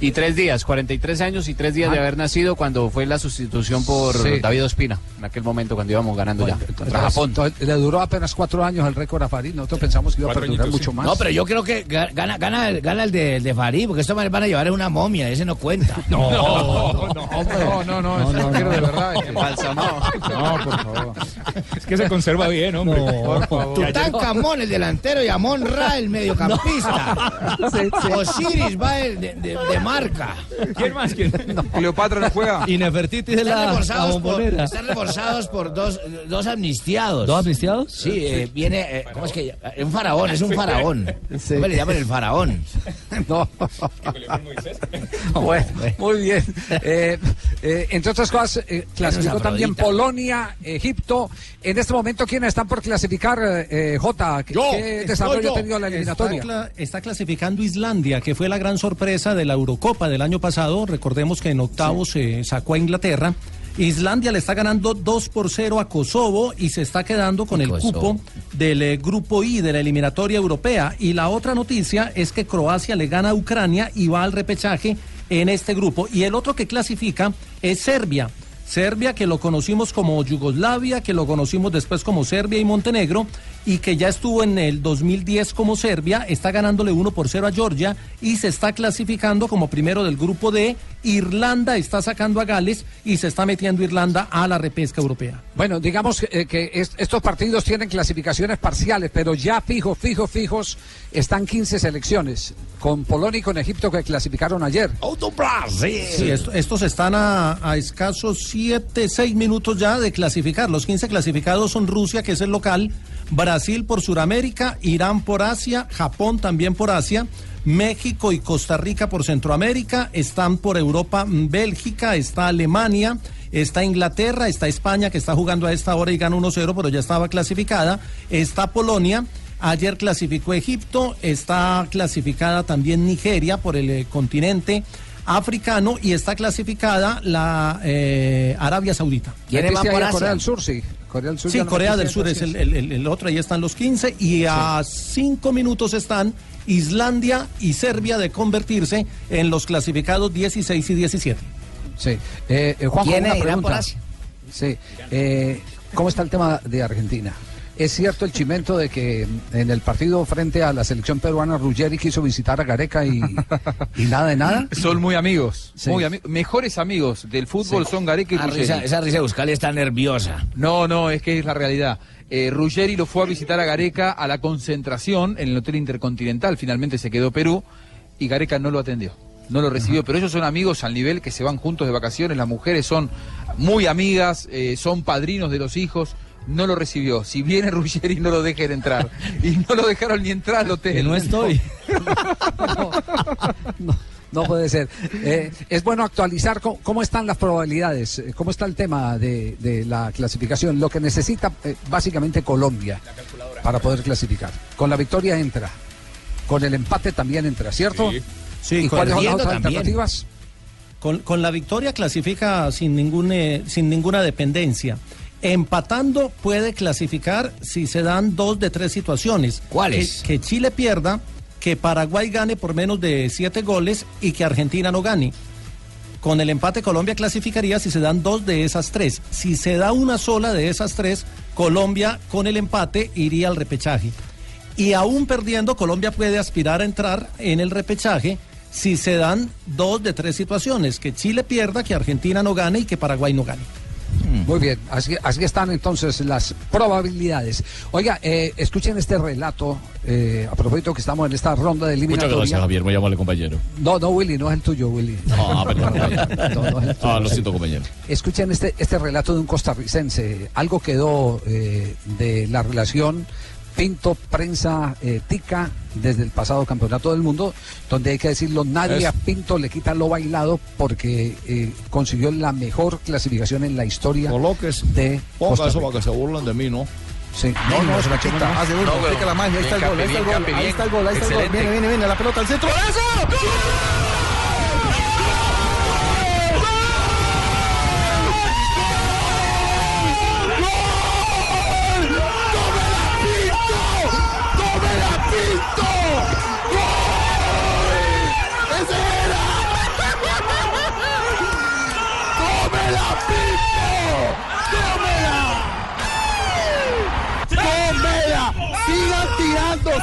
Y tres días, 43 años y tres días de Ah. haber nacido cuando fue la sustitución por Sí. David Ospina, en aquel momento cuando íbamos ganando ya. Contra Entonces, Japón. entonces, le duró apenas cuatro años el récord a Farid. Nosotros pensamos que iba a perdurar añitos, mucho sí. más. No, pero yo creo que ga- gana, gana, el- gana el de, el de Farid, porque estos manes van a llevar una momia, ese no cuenta. <laughs> <laughs> No, no, no, no, no, es arquero de verdad. Embalsamado. No, por favor. Es que se conserva bien, hombre. por favor. Tutankamón, el delantero, y Amon Ra, el <laughs> mediocampista. Sí, sí. Osiris va el de, de- de marca. ¿Quién más? ¿Quién? <laughs> Cleopatra no juega. Y Nefertiti Están la, la reforzados, por, bombonera. están reforzados por dos, dos amnistiados. ¿Dos amnistiados? Sí, eh, viene, eh, ¿cómo es que? Un faraón, es un faraón. ¿Cómo le llaman el faraón? <laughs> No. Bueno, muy bien. Eh, eh, entre otras cosas, eh, clasificó también. Polonia, Egipto. En este momento, ¿quiénes están por clasificar, eh, J? ¿Qué, qué desarrollo ha tenido la eliminatoria? Está, cla- está clasificando Islandia, que fue la gran sorpresa de la Eurocopa del año pasado. Recordemos que en octavos se sacó a Inglaterra. Islandia le está ganando 2 por 0 a Kosovo y se está quedando con el Kosovo. cupo del eh, grupo I de la eliminatoria europea. Y la otra noticia es que Croacia le gana a Ucrania y va al repechaje en este grupo. Y el otro que clasifica es Serbia. Serbia, que lo conocimos como Yugoslavia, que lo conocimos después como Serbia y Montenegro, y que ya estuvo en el 2010 como Serbia, está ganándole 1 por 0 a Georgia y se está clasificando como primero del grupo D. Irlanda está sacando a Gales y se está metiendo Irlanda a la repesca europea. Bueno, digamos que, eh, que es- estos partidos tienen clasificaciones parciales, pero ya fijos, fijos, fijos, están 15 selecciones, con Polonia y con Egipto que clasificaron ayer. Sí, esto- estos están a, a escasos 7, 6 minutos ya de clasificar. Los 15 clasificados son Rusia, que es el local, Brasil por Sudamérica, Irán por Asia, Japón también por Asia, México y Costa Rica por Centroamérica, están por Europa mm, Bélgica, está Alemania. Está Inglaterra, está España que está jugando a esta hora y gana 1-0, pero ya estaba clasificada. Está Polonia, Ayer clasificó Egipto, está clasificada también Nigeria por el eh, continente africano y está clasificada la eh, Arabia Saudita. Corea del Sur, sí. Corea del Sur. Sí, no Corea del Sur es el, el- el- el otro, ahí están los 15 y a 5 minutos están Islandia y Serbia de convertirse en los clasificados 16 y 17. Sí. Eh, eh, Juanjo, ¿Quiénes una por pregunta. Asia? Sí. Eh, ¿Cómo está el tema de Argentina? ¿Es cierto el chimento de que en el partido frente a la selección peruana Ruggeri quiso visitar a Gareca y, y nada de nada? Son muy amigos, Sí. muy ami- mejores amigos del fútbol Sí. son Gareca y Ruggeri. risa- esa risa de Buscali está nerviosa. No, no, es que es la realidad. Eh, Ruggeri lo fue a visitar a Gareca a la concentración en el Hotel Intercontinental, finalmente se quedó Perú y Gareca no lo atendió, no lo recibió, pero ellos son amigos al nivel que se van juntos de vacaciones, las mujeres son muy amigas, eh, son padrinos de los hijos. No lo recibió. Si viene Ruggeri, no lo dejen entrar. Y no lo dejaron ni entrar al hotel. Que no estoy. <laughs> No puede ser. Eh, es bueno actualizar cómo, cómo están las probabilidades, eh, cómo está el tema de, de la clasificación, lo que necesita eh, básicamente Colombia para poder clasificar. Con la victoria entra, con el empate también entra, ¿cierto? Sí, ¿Y con cuáles son las otras también. alternativas? Con, con la victoria clasifica sin, ningún, eh, sin ninguna dependencia. Empatando puede clasificar si se dan dos de tres situaciones. ¿Cuáles? Que, que Chile pierda, que Paraguay gane por menos de siete goles y que Argentina no gane. Con el empate Colombia clasificaría si se dan dos de esas tres. Si se da una sola de esas tres, Colombia con el empate iría al repechaje. Y aún perdiendo, Colombia puede aspirar a entrar en el repechaje si se dan dos de tres situaciones, que Chile pierda, que Argentina no gane y que Paraguay no gane. Muy bien, así, así están entonces las probabilidades. Oiga, eh, escuchen este relato, eh, a propósito que estamos en esta ronda de Muchas eliminatoria. gracias, Javier. Muy amable, compañero. No, no, Willy, no es el tuyo, Willy. Ah, perdón. <laughs> No, no es el tuyo. Ah, lo siento, compañero. Escuchen este, este relato de un costarricense. Algo quedó eh, de la relación Pinto Prensa eh, Tica desde el pasado campeonato del mundo, donde hay que decirlo, nadie Es- a Pinto le quita lo bailado porque eh, consiguió la mejor clasificación en la historia de Ponga Costa eso Rica. para que se burlen de mí, ¿no? Sí. No, no, se la ¿cómo quita. no? Ah. No, pero- Aplica la magia. Ahí está el gol, ahí está el gol. Ahí está el gol, ahí está el gol. excelente. Viene, viene, viene. La pelota al centro. ¡Eso! ¡Ese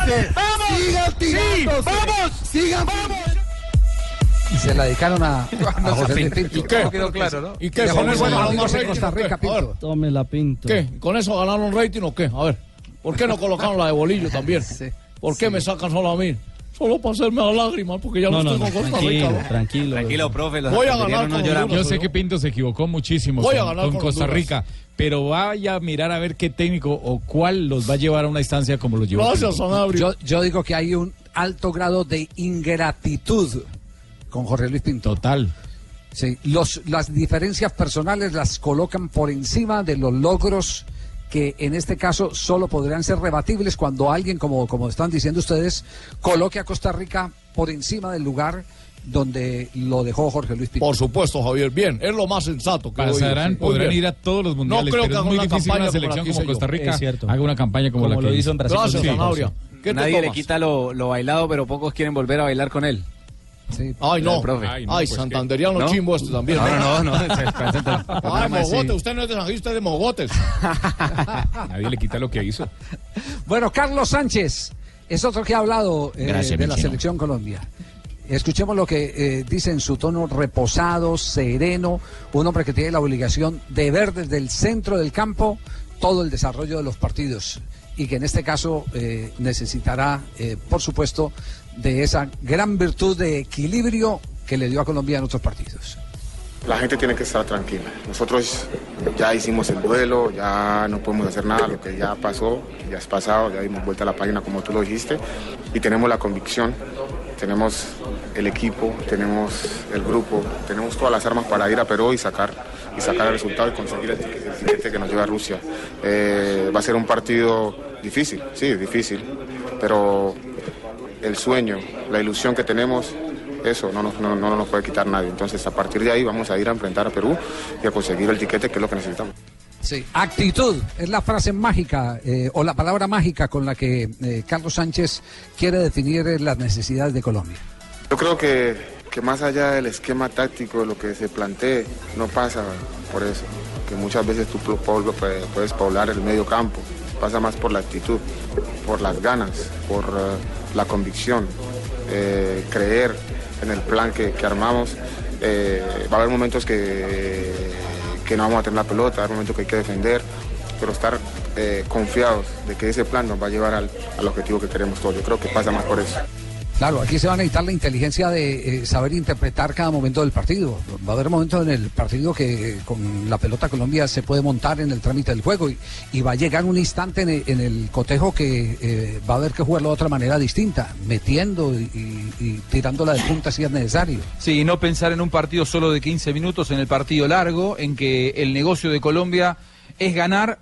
tirándose! ¡Sigan tirándose! ¡Vamos! ¡Sigan! ¡Vamos! Y se la dedicaron a, <laughs> a José Luis Pinto. ¿Y qué? No quedó claro, ¿no? ¿Y qué? ¿Con eso ganaron más Costa Rica. Pinto. Tome la pinto. ¿Qué? ¿Con eso ganaron rating o qué? A ver, ¿por qué no colocaron la de bolillo también? <laughs> ¿Por qué me sacan solo a mí? Solo para hacerme las lágrimas, porque ya no, No, no, estoy con no, Costa Rica. tranquilo, tranquilo. Tranquilo, profe. los Voy a ganar no lloramos. Yo sé que Pinto se equivocó muchísimo Voy a con, ganar con con Costa. Rica, pero vaya a mirar a ver qué técnico o cuál los va a llevar a una instancia como los llevó. Pinto. Yo, yo digo que hay un alto grado de ingratitud con Jorge Luis Pinto. Total. Sí, los, las diferencias personales las colocan por encima de los logros que en este caso solo podrían ser rebatibles cuando alguien, como, como están diciendo ustedes, coloque a Costa Rica por encima del lugar donde lo dejó Jorge Luis Pinto. Por supuesto, Javier. Bien, es lo más sensato que Pasarán, podrán bien. ir a todos los mundiales, No creo pero que es haga muy una difícil campaña una como la selección que como Costa. Rica Es cierto. haga una campaña como, Como la lo que hizo en Brasil. Gracias, Sí, Zanabria. sí. ¿Qué te Nadie le quita lo, lo bailado, pero pocos quieren volver a bailar con él. Ay, no. Ay, Ay, no, pues, santanderiano ¿qué? chimbo este también. No, ¿eh? no, no, no, <laughs> Ay, mogote. Usted no es de San Gil, usted es de mogotes. <laughs> Nadie le quita lo que hizo. Bueno, Carlos Sánchez es otro que ha hablado eh, Gracias, de la Michino. selección Colombia. Escuchemos lo que eh, dice en su tono reposado, sereno, un hombre que tiene la obligación de ver desde el centro del campo todo el desarrollo de los partidos y que en este caso eh, necesitará, eh, por supuesto, de esa gran virtud de equilibrio que le dio a Colombia en otros partidos. La gente tiene que estar tranquila. Nosotros ya hicimos el duelo, ya no podemos hacer nada, lo que ya pasó, ya es pasado, ya dimos vuelta a la página como tú lo dijiste y tenemos la convicción, tenemos el equipo, tenemos el grupo, tenemos todas las armas para ir a Perú y sacar, y sacar el resultado y conseguir el tiquete, que nos lleva a Rusia. Eh, va a ser un partido difícil, sí, difícil, pero el sueño, la ilusión que tenemos eso no nos, no, no nos puede quitar nadie. Entonces, a partir de ahí vamos a ir a enfrentar a Perú y a conseguir el tiquete, que es lo que necesitamos. Sí, actitud es la frase mágica eh, o la palabra mágica con la que eh, Carlos Sánchez quiere definir eh, las necesidades de Colombia. Yo creo que, que más allá del esquema táctico, de lo que se plantee, no pasa por eso. Que muchas veces tú pu- pu- puedes poblar el medio campo pasa más por la actitud, por las ganas, por eh, la convicción, eh, creer en el plan que, que armamos. Eh, va a haber momentos que, que no vamos a tener la pelota, va momentos que hay que defender, pero estar confiados de que ese plan nos va a llevar al, al objetivo que queremos todos. Yo creo que pasa más por eso. Claro, aquí se va a necesitar la inteligencia de eh, saber interpretar cada momento del partido. Va a haber momentos en el partido que eh, con la pelota Colombia se puede montar en el trámite del juego y, va a llegar un instante en el, en el cotejo que eh, va a haber que jugarlo de otra manera distinta, metiendo y, y- y tirándola de punta si es necesario. Sí, y no pensar en un partido solo de 15 minutos, en el partido largo, en que el negocio de Colombia es ganar,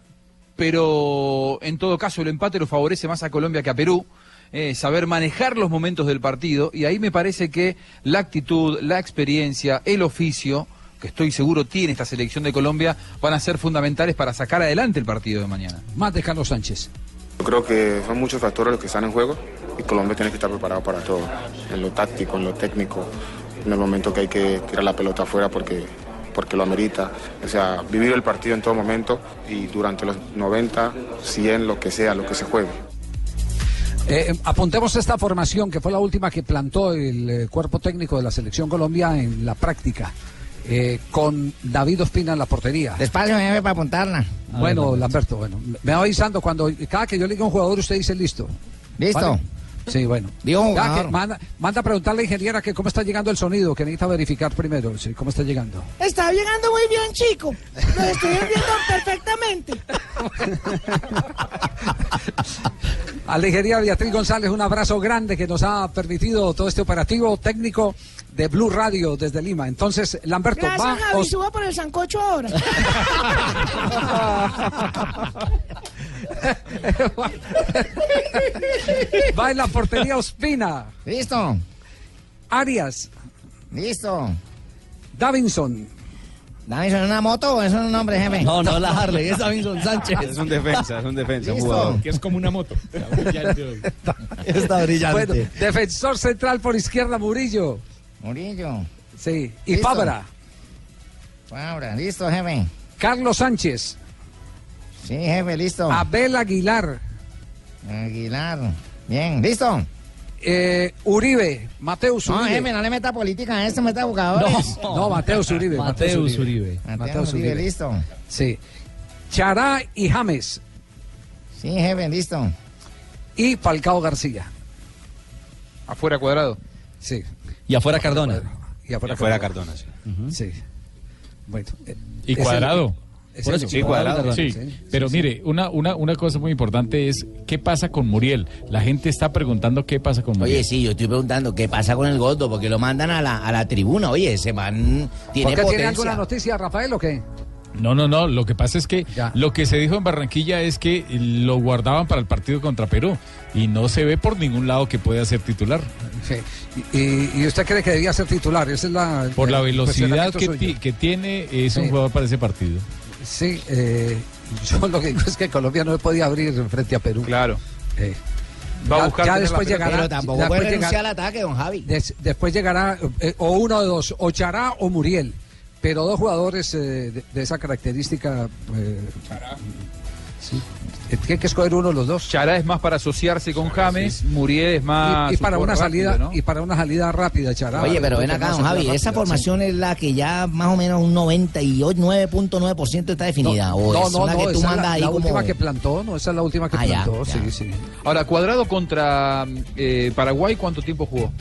pero en todo caso el empate lo favorece más a Colombia que a Perú. Eh, saber manejar los momentos del partido y ahí me parece que la actitud, la experiencia, el oficio, que estoy seguro tiene esta selección de Colombia, van a ser fundamentales para sacar adelante el partido de mañana. Más de Carlos Sánchez. Yo creo que son muchos factores los que están en juego y Colombia tiene que estar preparado para todo, en lo táctico, en lo técnico, en el momento que hay que tirar la pelota afuera porque, porque lo amerita. O sea, vivir el partido en todo momento y durante los 90, 100, lo que sea, lo que se juegue. Eh, apuntemos esta formación que fue la última que plantó el eh, cuerpo técnico de la selección Colombia en la práctica. eh, con David Ospina en la portería. Despacio, jefe, para apuntarla. Bueno, Lamberto, bueno, me va avisando cuando cada que yo le diga a un jugador usted dice listo. ¿Listo? ¿Vale? Sí, bueno. Manda, manda a preguntarle a la ingeniera que cómo está llegando el sonido, que necesita verificar primero, sí, cómo está llegando. Está llegando muy bien, chico. Lo estoy viendo <laughs> perfectamente. <laughs> A la ingeniera Beatriz González, un abrazo grande que nos ha permitido todo este operativo técnico de Blue Radio desde Lima. Entonces, Lamberto, va. Gracias, Javi. Os- Suba por el sancocho ahora. <laughs> Va en la portería Ospina. Listo. Arias. Listo. Davinson. ¿Davinson es una moto o es un nombre, jefe? No, no, la Harley, es Davinson Sánchez. Es un defensa, es un defensa, un jugador. Que es como una moto. Está brillante. Bueno, defensor central por izquierda, Murillo. Murillo. Sí. Y Listo. Fabra. Fabra, listo, jefe. Carlos Sánchez. Sí, jefe, listo. Abel Aguilar. Aguilar. Bien, listo. Eh, Uribe. Mateus No, Uribe. jefe, no le meta política a esto, meta jugadores. No, Mateus Uribe. Mateus Uribe. Mateus Mateus Uribe, Uribe. listo. Sí. Chará y James. Sí, jefe, listo. Y Falcao García. Afuera cuadrado. Sí. Y afuera Cardona. Y afuera, Fuera Cardona. Cardona, sí. Sí. Bueno. eh, Y cuadrado. Es Por el- eso, Sí, cuadrado. Sí, pero mire, una, una, una cosa muy importante es qué pasa con Muriel. La gente está preguntando qué pasa con Muriel. Oye, sí, yo estoy preguntando qué pasa con el gordo, porque lo mandan a la, a la tribuna. Oye, ese man tiene ¿Por qué tiene potencia. alguna noticia, Rafael, o qué? No, no, no. Lo que pasa es que Ya. lo que se dijo en Barranquilla es que lo guardaban para el partido contra Perú y no se ve por ningún lado que pueda ser titular. Sí. Y, usted cree que debía ser titular? Esa es la. Por la el velocidad que, ti- que tiene, es Sí. un jugador para ese partido. Sí, eh, yo lo que digo es que Colombia no podía abrir frente a Perú. Claro. Eh, Va a ya- buscar ya después llegará. Pero tampoco después puede renunciar al ataque, don Javi. des- después llegará eh, o uno de dos, o Chará o Muriel. Pero dos jugadores eh, de, de esa característica. eh, sí. Tiene que escoger uno de los dos. Chará es más para asociarse con James, Muriel es más. y, y para un una salida rápido, ¿no? y para una salida rápida, Chará. Oye, pero ven acá, don Javi, rápida, esa sí. formación es la que ya más o menos un 98,9% está definida. No, o no, es no, una no, que tú esa es mandas la, ahí la como... última que plantó, no, esa es la última que Ah, plantó, ya. sí, sí. Ahora, Cuadrado contra eh, Paraguay, ¿cuánto tiempo jugó?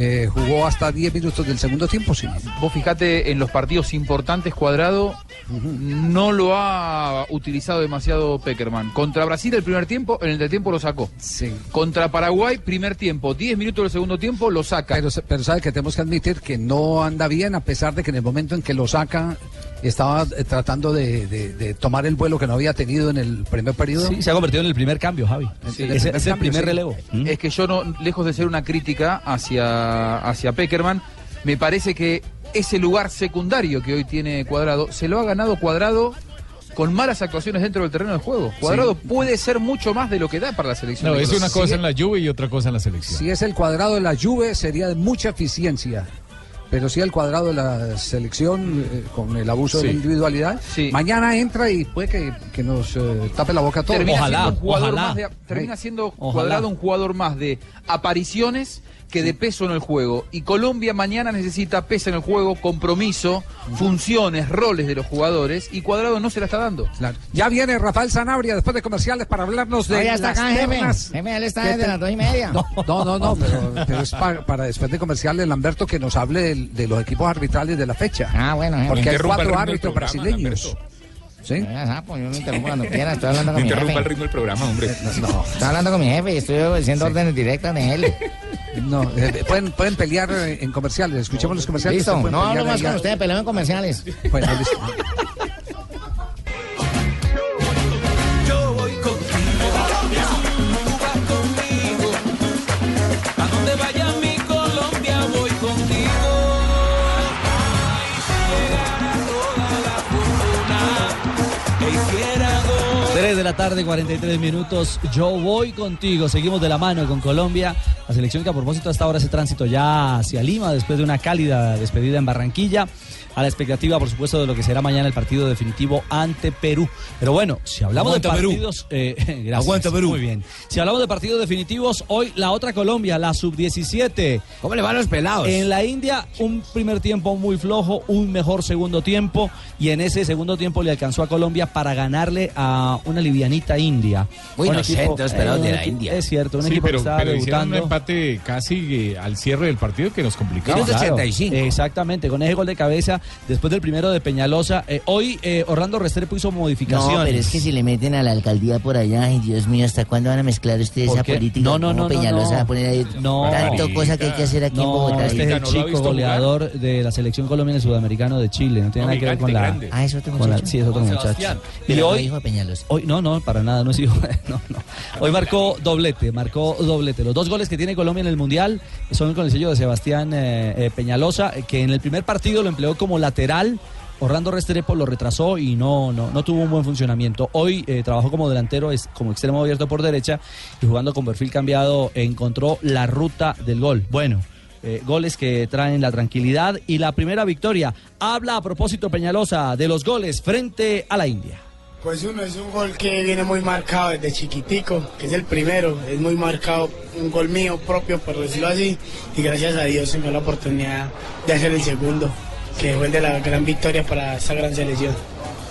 Eh, jugó hasta 10 minutos del segundo tiempo, sí. Vos fijate en los partidos importantes, Cuadrado no lo ha utilizado demasiado Peckerman. Contra Brasil el primer tiempo, en el entretiempo lo sacó. Sí. Contra Paraguay, primer tiempo, 10 minutos del segundo tiempo, lo saca. Pero, pero sabe que tenemos que admitir que no anda bien, a pesar de que en el momento en que lo saca, estaba eh, tratando de, de- de tomar el vuelo que no había tenido en el primer periodo. Sí, se ha convertido en el primer cambio, Javi. Sí, es el cambio, primer sí. relevo. ¿Mm? Es que yo no, lejos de ser una crítica hacia, hacia Peckerman, me parece que ese lugar secundario que hoy tiene Cuadrado, se lo ha ganado Cuadrado con malas actuaciones dentro del terreno de juego. Cuadrado puede ser mucho más de lo que da para la selección. No, es una cosa en la lluvia y otra cosa en la selección. Si es el cuadrado de la Juve, sería de mucha eficiencia. pero sí el cuadrado de la selección eh, con el abuso de la Sí. individualidad. Mañana entra y puede que, que nos eh, tape la boca a todos. termina siendo un jugador más de- termina siendo Ojalá. cuadrado un jugador más de apariciones que de peso en el juego. Y Colombia mañana necesita peso en el juego, compromiso, funciones, roles de los jugadores, y Cuadrado no se la está dando. Ya viene Rafael Sanabria después de comerciales para hablarnos de No, ya está las acá, él está ¿Qué desde te- las dos y media. <laughs> No, no, no, no, pero, pero es pa- para después de comerciales, Lamberto, que nos hable de, los equipos arbitrales de la fecha. Ah, bueno. Porque hay cuatro árbitros programa, brasileños. ¿Sí? Ah, pues yo no interrumpo cuando <laughs> quiera, estoy hablando con mi Interrumpa jefe. el ritmo del programa, hombre. No, Estoy hablando con mi jefe y estoy obedeciendo órdenes directas de él. <laughs> no, eh, pueden, pueden pelear eh, en comerciales. Escuchemos los comerciales. Listo, no hablo más con ustedes, peleo en comerciales. Bueno, listo. Yo voy contigo. Tú vas conmigo. A donde vaya la tarde, 43 minutos. Yo voy contigo. Seguimos de la mano con Colombia. La selección que a propósito hasta ahora hace tránsito ya hacia Lima después de una cálida despedida en Barranquilla. A la expectativa, por supuesto, de lo que será mañana el partido definitivo ante Perú. Pero bueno, si hablamos Aguanta, de Perú. partidos. eh, <laughs> gracias. Aguanta, Perú. Muy bien. Si hablamos de partidos definitivos, hoy la otra Colombia, la sub-17. ¿Cómo le van los pelados? En la India, un primer tiempo muy flojo, un mejor segundo tiempo. Y en ese segundo tiempo le alcanzó a Colombia para ganarle a una livianita India. Muy Un inocentes pelados un de la India. Es cierto, un Sí, equipo pero, que estaba pero hicieron un debutando. empate casi eh, al cierre del partido que nos complicaba. Claro, Exactamente, con ese gol de cabeza después del primero de Peñalosa. Eh, hoy eh, Orlando Restrepo hizo modificaciones. No, pero es que si le meten a la alcaldía por allá, ay Dios mío, ¿hasta cuándo van a mezclar ustedes ¿Por esa qué? política? No, no, ¿Cómo no, no, Peñalosa no. va a poner ahí No. tanto cosa que hay que hacer aquí en No, Bogotá? este es el chico goleador de la selección colombiana y sudamericano de Chile. No tiene No, nada que ver con la. grande. Ah, es otro la- muchacho. sí, es otro muchacho. Y Pero hoy, hijo de Peñalosa. hoy, no, no, para nada, no es hijo. <laughs> No, no. Hoy marcó doblete, marcó doblete. Los dos goles que tiene Colombia en el mundial son con el sello de Sebastián eh, eh, Peñalosa, que en el primer partido lo empleó como lateral. Orlando Restrepo lo retrasó y no, no, no tuvo un buen funcionamiento. Hoy eh, trabajó como delantero, es como extremo abierto por derecha y jugando con perfil cambiado encontró la ruta del gol. Bueno, goles que traen la tranquilidad y la primera victoria. Habla a propósito Peñalosa de los goles frente a la India. Pues uno es un gol que viene muy marcado desde chiquitico, que es el primero, es muy marcado, un gol mío propio, por decirlo así, y gracias a Dios se me dio la oportunidad de hacer el segundo, que fue el de la gran victoria para esta gran selección.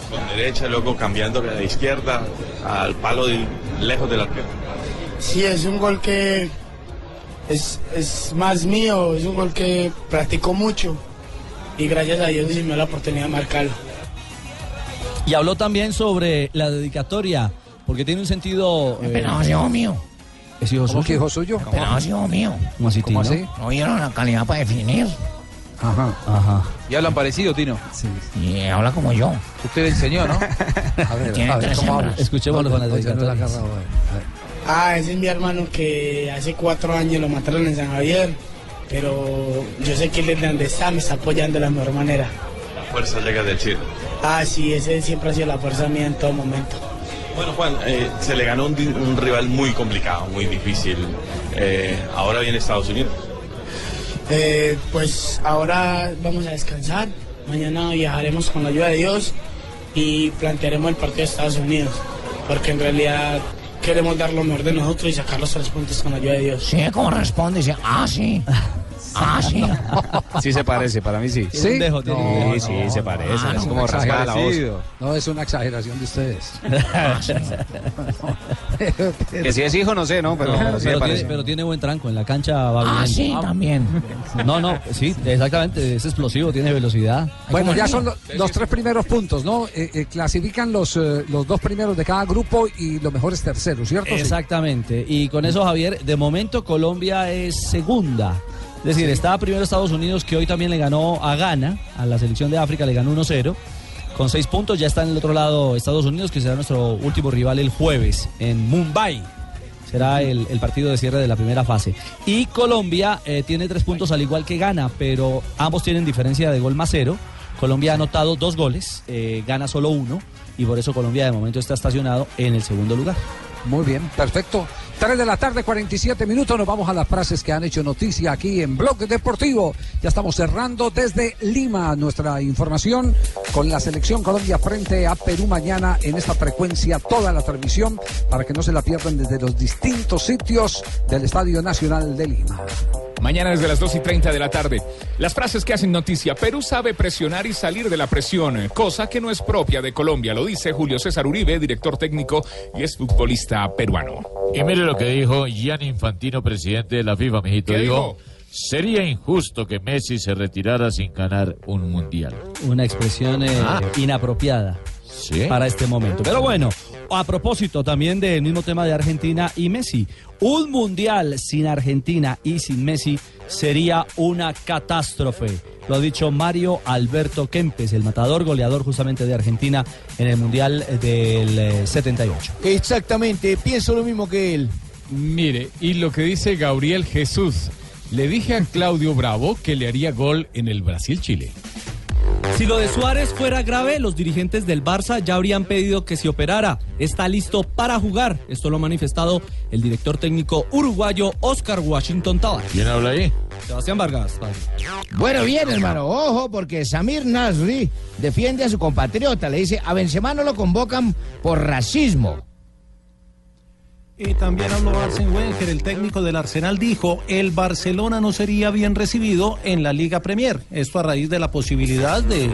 Con derecha, luego cambiando de izquierda al palo de, lejos del arquero. Sí, es un gol que es, es más mío, es un gol que practico mucho, y gracias a Dios se me dio la oportunidad de marcarlo. Y habló también sobre la dedicatoria, porque tiene un sentido... eh, Pero no es hijo mío. ¿Es hijo ¿Cómo suyo? que hijo suyo? Pero no es hijo mío. ¿Cómo así, ¿Cómo así? ¿No vieron la calidad para definir? Ajá. Ajá. Y hablan parecido, Tino. Sí. Y habla como yo. Usted le enseñó, ¿no? <laughs> A ver, Tiene a ver, tres ¿cómo? Escuchémoslo con la dedicatorias. agarraba, a ver. Ah, ese es mi hermano que hace cuatro años lo mataron en San Javier, pero yo sé que él desde donde está me está apoyando de la mejor manera. La fuerza llega del Chile. Ah, sí, ese siempre ha sido la fuerza mía en todo momento. Bueno, Juan, eh, se le ganó un, rival muy complicado, muy difícil. Eh, ahora viene Estados Unidos. Eh, pues ahora vamos a descansar, mañana viajaremos con la ayuda de Dios y plantearemos el partido de Estados Unidos, porque en realidad queremos dar lo mejor de nosotros y sacar los tres puntos con la ayuda de Dios. Sí, como responde, dice, ah, sí. <laughs> Ah, sí. <laughs> Sí se parece, para mí sí. ¿Sí? Sí, se parece. Ah, es no, como rasgada la voz. No, es una exageración de ustedes. <laughs> Que si es hijo, no sé, ¿no? Pero, No, pero sí me pero, parece. tiene, pero tiene buen tranco, en la cancha va bien. Ah, sí, también. No, no, sí, exactamente, es explosivo, tiene velocidad. Bueno, ya son lo- los tres primeros puntos, ¿no? Eh, eh, clasifican los, eh, los dos primeros de cada grupo y los mejores terceros, ¿cierto? Exactamente. Y con eso, Javier, de momento Colombia es segunda. Es decir, estaba primero Estados Unidos, que hoy también le ganó a Ghana, a la selección de África, le ganó 1-0. Con seis puntos ya está en el otro lado Estados Unidos, que será nuestro último rival el jueves en Mumbai. Será el, el partido de cierre de la primera fase. Y Colombia eh, tiene tres puntos al igual que Ghana, pero ambos tienen diferencia de gol más cero. Colombia ha anotado dos goles, eh, Ghana solo uno, y por eso Colombia de momento está estacionado en el segundo lugar. Muy bien, perfecto. 3 de la tarde, 47 minutos. Nos vamos a las frases que han hecho noticia aquí en Blog Deportivo. Ya estamos cerrando desde Lima nuestra información con la selección Colombia frente a Perú mañana en esta frecuencia, toda la transmisión, para que no se la pierdan desde los distintos sitios del Estadio Nacional de Lima. Mañana desde las 2 y 30 de la tarde. Las frases que hacen noticia. Perú sabe presionar y salir de la presión, cosa que no es propia de Colombia. Lo dice Julio César Uribe, director técnico y es futbolista peruano. Y mire lo que dijo Gianni Infantino, presidente de la FIFA, mijito. ¿Qué Dijo, sería injusto que Messi se retirara sin ganar un mundial. Una expresión eh, Ah. inapropiada para este momento. Pero bueno, a propósito también del mismo tema de Argentina y Messi, un mundial sin Argentina y sin Messi sería una catástrofe. Lo ha dicho Mario Alberto Kempes, el matador goleador justamente de Argentina en el mundial del eh, 78. Exactamente, pienso lo mismo que él. Mire, y lo que dice Gabriel Jesús. Le dije a Claudio Bravo que le haría gol en el Brasil-Chile. Si lo de Suárez fuera grave, los dirigentes del Barça ya habrían pedido que se operara. Está listo para jugar. Esto lo ha manifestado el director técnico uruguayo Oscar Washington Tavares. ¿Quién habla ahí? Sebastián Vargas. Bueno, bien, hermano. Ojo, porque Samir Nasri defiende a su compatriota. Le dice, a Benzema no lo convocan por racismo. Y también habló Arsene Wenger, el técnico del Arsenal, dijo, el Barcelona no sería bien recibido en la Liga Premier. Esto a raíz de la posibilidad de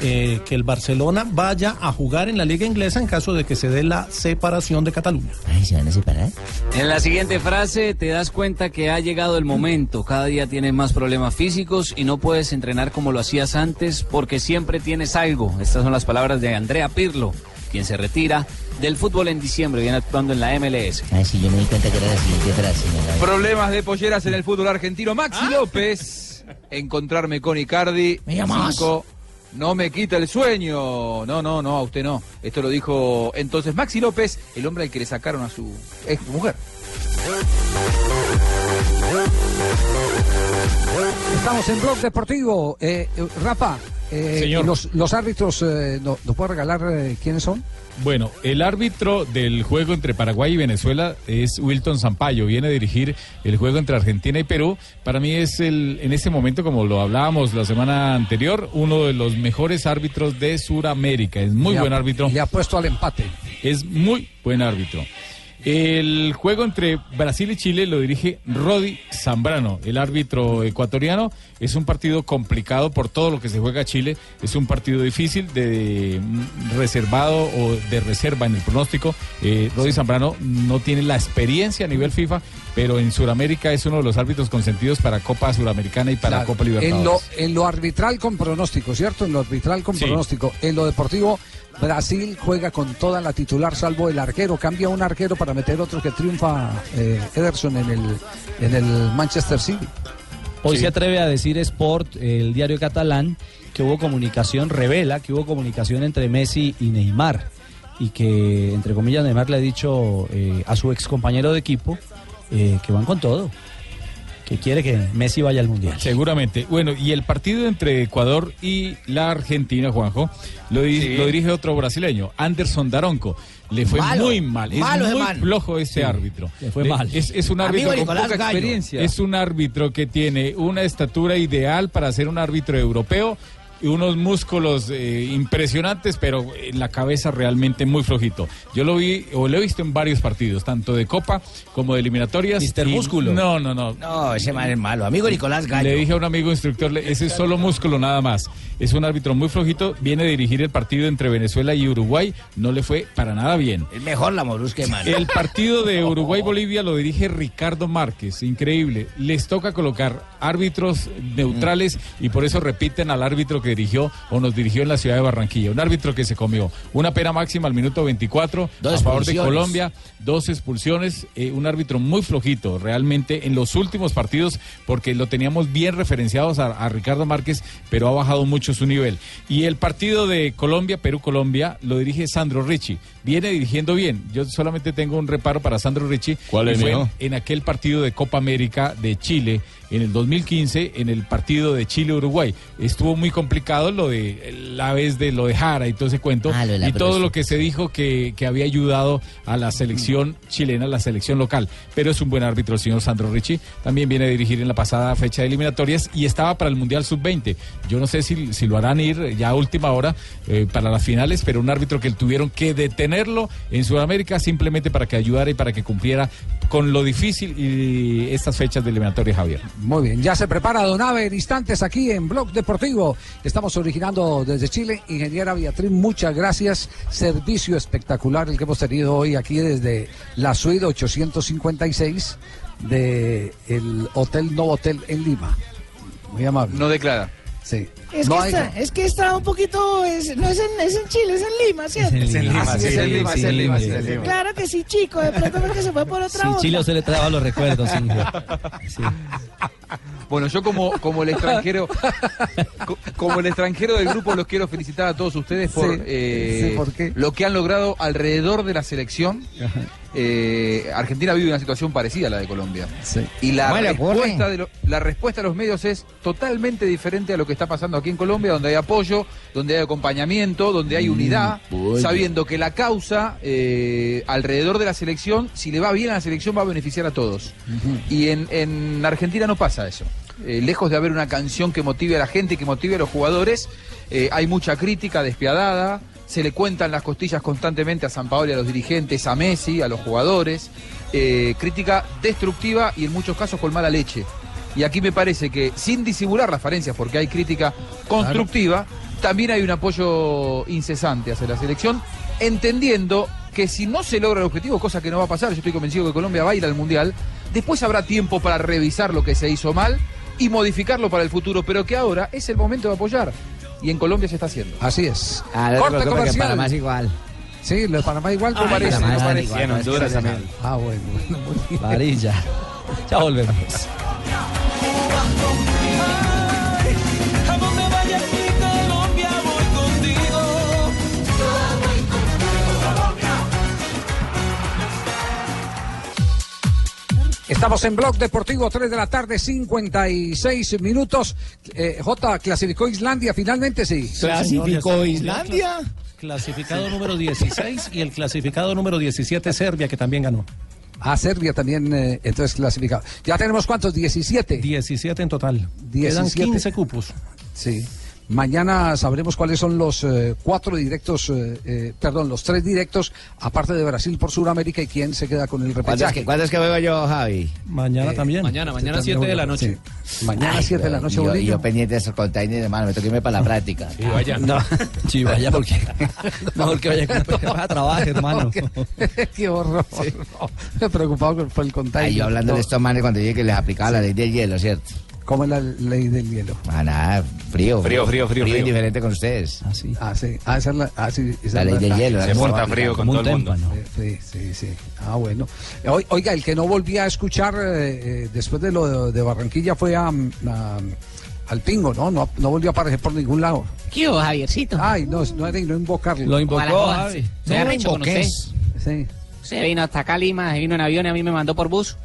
eh, que el Barcelona vaya a jugar en la Liga Inglesa en caso de que se dé la separación de Cataluña. Ay, ¿se van a separar? En la siguiente frase te das cuenta que ha llegado el momento. Cada día tienes más problemas físicos y no puedes entrenar como lo hacías antes porque siempre tienes algo. Estas son las palabras de Andrea Pirlo, quien se retira del fútbol en diciembre, viene actuando en la MLS. Ay, sí, yo me di cuenta que era la siguiente frase. ¿no? Problemas de polleras en el fútbol argentino. Maxi López, encontrarme con Icardi. ¿Me llamas? Cinco, no me quita el sueño. No, no, no, a usted no. Esto lo dijo entonces Maxi López, el hombre al que le sacaron a su ex mujer. Estamos en Blog Deportivo. Eh, eh, Rafa, eh, Señor. Los, los árbitros, eh, ¿no- ¿nos puede regalar eh, quiénes son? Bueno, el árbitro del juego entre Paraguay y Venezuela es Wilton Sampaio. Viene a dirigir el juego entre Argentina y Perú. Para mí es el, en este momento, como lo hablábamos la semana anterior, uno de los mejores árbitros de Sudamérica. Es muy Le ha- buen árbitro. Le ha puesto al empate. Es muy buen árbitro. El juego entre Brasil y Chile lo dirige Rodi Zambrano, el árbitro ecuatoriano. Es un partido complicado por todo lo que se juega Chile. Es un partido difícil, de reservado o de reserva en el pronóstico. Eh, Rodi Zambrano no tiene la experiencia a nivel FIFA, pero en Sudamérica es uno de los árbitros consentidos para Copa Suramericana y para Claro. Copa En lo, Libertadores. en lo arbitral con pronóstico, ¿cierto? En lo arbitral con Sí. pronóstico. En lo deportivo, Brasil juega con toda la titular, salvo el arquero. Cambia un arquero para meter otro que triunfa eh, Ederson en el, en el Manchester City. Hoy Sí. se atreve a decir Sport, el diario catalán, que hubo comunicación, revela que hubo comunicación entre Messi y Neymar. Y que, entre comillas, Neymar le ha dicho eh, a su ex compañero de equipo eh, que van con todo. Que quiere que Messi vaya al Mundial. Seguramente. Bueno, y el partido entre Ecuador y la Argentina, Juanjo, lo, di- Sí. lo dirige otro brasileño, Anderson Daronco. Le fue Malo, muy mal, es malo ese muy flojo este Sí, árbitro. le fue mal. Es, es un Amigo árbitro con Nicolás poca Gallo. experiencia. Es un árbitro que tiene una estatura ideal para ser un árbitro europeo unos músculos eh, impresionantes, pero en la cabeza realmente muy flojito. Yo lo vi, o lo he visto en varios partidos, tanto de Copa como de eliminatorias. Mister y- Músculo. No, no, no. No, ese man es malo. Amigo Nicolás Gallo. Le dije a un amigo instructor, ese es solo músculo nada más. Es un árbitro muy flojito, viene a dirigir el partido entre Venezuela y Uruguay, no le fue para nada bien. Es mejor la Morusque, man. El partido de <laughs> Uruguay-Bolivia lo dirige Ricardo Márquez, increíble. Les toca colocar árbitros neutrales y por eso repiten al árbitro que dirigió o nos dirigió en la ciudad de Barranquilla. Un árbitro que se comió una pena máxima al minuto 24 Dos a favor de. Colombia, dos expulsiones, eh, un árbitro muy flojito realmente en los últimos partidos porque lo teníamos bien referenciados a, a Ricardo Márquez, pero ha bajado mucho su nivel. Y el partido de Colombia, Perú-Colombia, lo dirige Sandro Ricci. Viene dirigiendo bien. Yo solamente tengo un reparo para Sandro Ricci. ¿Cuál es, fue en aquel partido de Copa América de Chile en el 2015 en el partido de Chile-Uruguay. Estuvo muy complicado lo de la vez de lo de Jara y todo ese cuento Ah, y todo lo que se dijo que, que había ayudado a la selección chilena, la selección local. Pero es un buen árbitro el señor Sandro Ricci. También viene a dirigir en la pasada fecha de eliminatorias y estaba para el Mundial Sub-20. Yo no sé si, si lo harán ir ya a última hora eh, para las finales, pero un árbitro que tuvieron que detenerlo en Sudamérica simplemente para que ayudara y para que cumpliera con lo difícil y estas fechas de eliminatorias, Javier. Muy bien, ya se prepara Donave en instantes aquí en Blog Deportivo. Estamos originando desde Chile. Ingeniera Beatriz, muchas gracias. Servicio espectacular el que hemos tenido hoy aquí desde la suite 856 de el Hotel Novotel en Lima. Muy amable. No declara. Sí. Es, No que está, es que está un poquito. Es, no es en, es en Chile, es en Lima, ¿cierto? Es en Lima, Ah, sí, es en Lima, es en Lima, sí, es en Lima. Claro que sí, chico. De pronto porque se fue por otra Sí, onda. Chile usted le traba los recuerdos. Sí. Bueno, yo como, como el extranjero, co- como el extranjero del grupo los quiero felicitar a todos ustedes por, Sí, eh, sí, ¿por qué? lo que han logrado alrededor de la selección. Eh, Argentina vive una situación parecida a la de Colombia. Y la ¿Cómo le respuesta, de lo- la respuesta de los medios es totalmente diferente a lo que está pasando aquí en Colombia, donde hay apoyo, donde hay acompañamiento, donde hay unidad, pollo. sabiendo que la causa eh, alrededor de la selección, si le va bien a la selección, va a beneficiar a todos. Y en, en Argentina no pasa eso. Eh, lejos de haber una canción que motive a la gente, que motive a los jugadores, hay mucha crítica despiadada, se le cuentan las costillas constantemente a San Paolo y a los dirigentes, a Messi, a los jugadores, eh, crítica destructiva y en muchos casos con mala leche. Y aquí me parece que, sin disimular las falencias, porque hay crítica constructiva, también hay un apoyo incesante hacia la selección, entendiendo que si no se logra el objetivo, cosa que no va a pasar, yo estoy convencido que Colombia va a ir al Mundial, después habrá tiempo para revisar lo que se hizo mal y modificarlo para el futuro, pero que ahora es el momento de apoyar. Y en Colombia se está haciendo. Así es. Ah, no Corte comercial. Panamá es igual. Sí, lo de Panamá igual Ah, parece. Panamá no es parece. igual, Y en Honduras también. Ah, bueno. bueno, muy bien. Varilla. Ya volvemos. Estamos en Blog Deportivo, 3 de la tarde, 56 minutos. Eh, J, ¿clasificó Islandia finalmente? Sí. ¿Clasificó Islandia? Clasificado número 16 y el clasificado número 17 Serbia, que también ganó. Ah, Serbia también, eh, entonces clasificado. ¿Ya tenemos cuántos? 17. 17 en total. Quedan 17. 15 cupos. Sí. Mañana sabremos cuáles son los eh, cuatro directos, eh, eh, perdón, los tres directos, aparte de Brasil por Sudamérica y quién se queda con el ¿Cuándo es, repechaje. que, cuándo es que juego yo, Javi? Mañana también. Mañana, mañana Usted 7 de también la noche. Sí. Mañana Ay, 7 de la noche, yo, yo pendiente de esos containers, hermano, me toca irme para la práctica. Sí, vaya. No, <laughs> sí, vaya porque <laughs> mejor que vaya con- a trabajar, hermano. <laughs> Qué horror. No, me preocupado con- por el contagio. Ay, yo hablando de estos manes cuando dije que les aplicaba la ley del hielo, ¿cierto? ¿Cómo es la ley del hielo? Ah, nada, frío. Frío, frío, frío, frío. indiferente con ustedes. Ah, sí. Ah, sí. Ah, esa es la, ah, sí, esa La ley del hielo. Se porta frío con Como todo el mundo. Eh, Sí, sí, sí. Ah, bueno. Oi- Oiga, el que no volvía a escuchar eh, eh, después de lo de, de Barranquilla fue a, a- al Pingo, ¿no? ¿no? No volvió a aparecer por ningún lado. ¿Qué hubo, Javiercito? Ay, no, no era no invocarlo. Lo invocó, Javi. Estoy arrecho con usted. Sí, Usted vino hasta acá a Lima, se vino en avión y a mí me mandó por bus.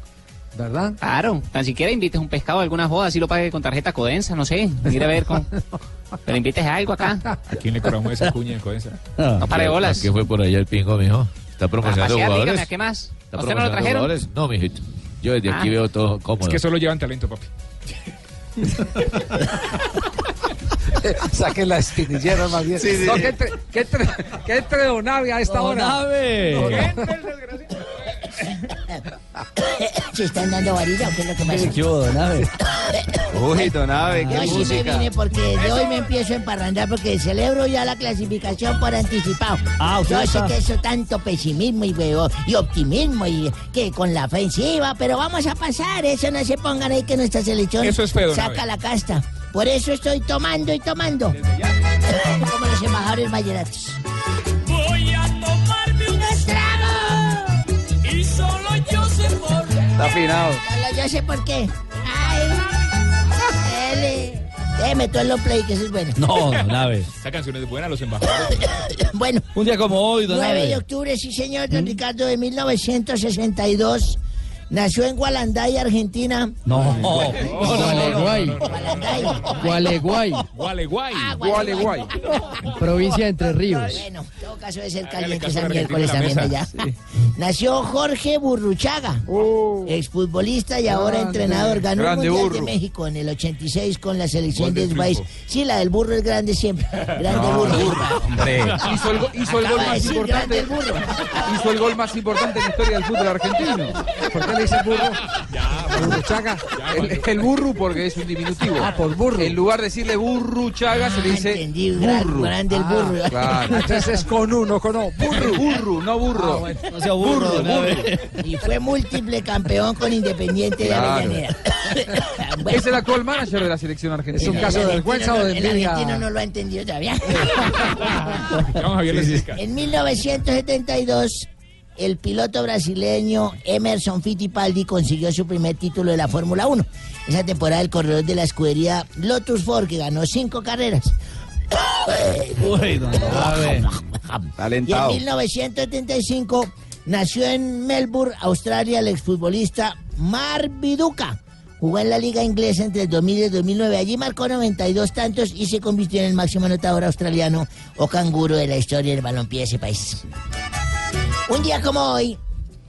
¿Verdad? Claro, tan siquiera invites un pescado a alguna joda, así lo pague con tarjeta Codensa, no sé. Mire a ver con. <laughs> Pero invites a algo acá. ¿A quién le cobramos esa cuña en Codensa? No pare de bolas. ¿Qué fue por allá el pingo, mijo? ¿Está promocionando pasear, jugadores? dígame, ¿a qué más? ¿Está ¿A usted no lo trajeron? jugadores? No, mijito. Yo desde aquí Ah. veo todo cómodo. Es que solo llevan talento, papi. <laughs> Saquen la espinillera más bien. No, que entre, que entre, entre Donave a esta hora. Donave. ¿Se están dando varilla o qué es lo que pasa? ¿Qué hubo, Donave? Uy, Donave, Yo sí me vine porque de hoy me empiezo a emparrandar porque celebro ya la clasificación por anticipado. Ah, usted Yo sé está- que eso tanto pesimismo y, huevo- y optimismo y que con la ofensiva, pero vamos a pasar, eso no se pongan ahí que nuestra selección Eso es feo, don saca la casta. Por eso estoy tomando y tomando. <laughs> Como los embajadores vallenatos. Está afinado. Solo yo sé por qué. Ay, L. Déjeme tú el long play, que eso es bueno. No, Donave. Esa canción es buena, los embajadores. Bueno, Un día como hoy, 9 de Donave. octubre, sí señor, don Ricardo, de 1962, nació en Gualanday, Argentina. No. Gualeguay. Gualeguay. Gualeguay. Ah, Gualeguay. Provincia de Entre Ríos. Bueno, en todo caso debe ser caliente a miércoles Argentina también allá. Nació Jorge Burruchaga, exfutbolista y ahora entrenador. Ganó el Grande Mundial de burro. México en el 86 con la selección de de su país. triunfo. Sí, la del burro es grande siempre. Grande burro. Hizo el, hizo el gol más importante. el. Hizo el gol más importante en la historia del fútbol argentino. ¿Por qué le dice burro? <laughs> Burruchaga. El, el burro porque es un diminutivo. Ah, por burro. En lugar de decirle burruchaga se le dice gran- burro. grande el Ah, burro. claro. <laughs> Entonces es con uno, con O. Burro. Burro, no burro. No sea burro, Burro, no, burro. Y fue múltiple campeón con Independiente de Claro. Avellaneda. <laughs> Es el actual manager de la selección argentina. ¿Es un caso de vergüenza o de El envidia? argentino no lo ha entendido todavía. Vamos a ver la explica. En 1972, el piloto brasileño Emerson Fittipaldi consiguió su primer título de la Fórmula 1. Esa temporada el corredor de la escudería Lotus Ford, que ganó cinco carreras. <coughs> Uy. Y en 1975 nació en Melbourne, Australia, el exfutbolista Mar Viduka. Jugó en la liga inglesa entre el 2000 y el 2009. Allí marcó 92 tantos y se convirtió en el máximo anotador australiano o canguro de la historia del balompié de ese país. Un día como hoy,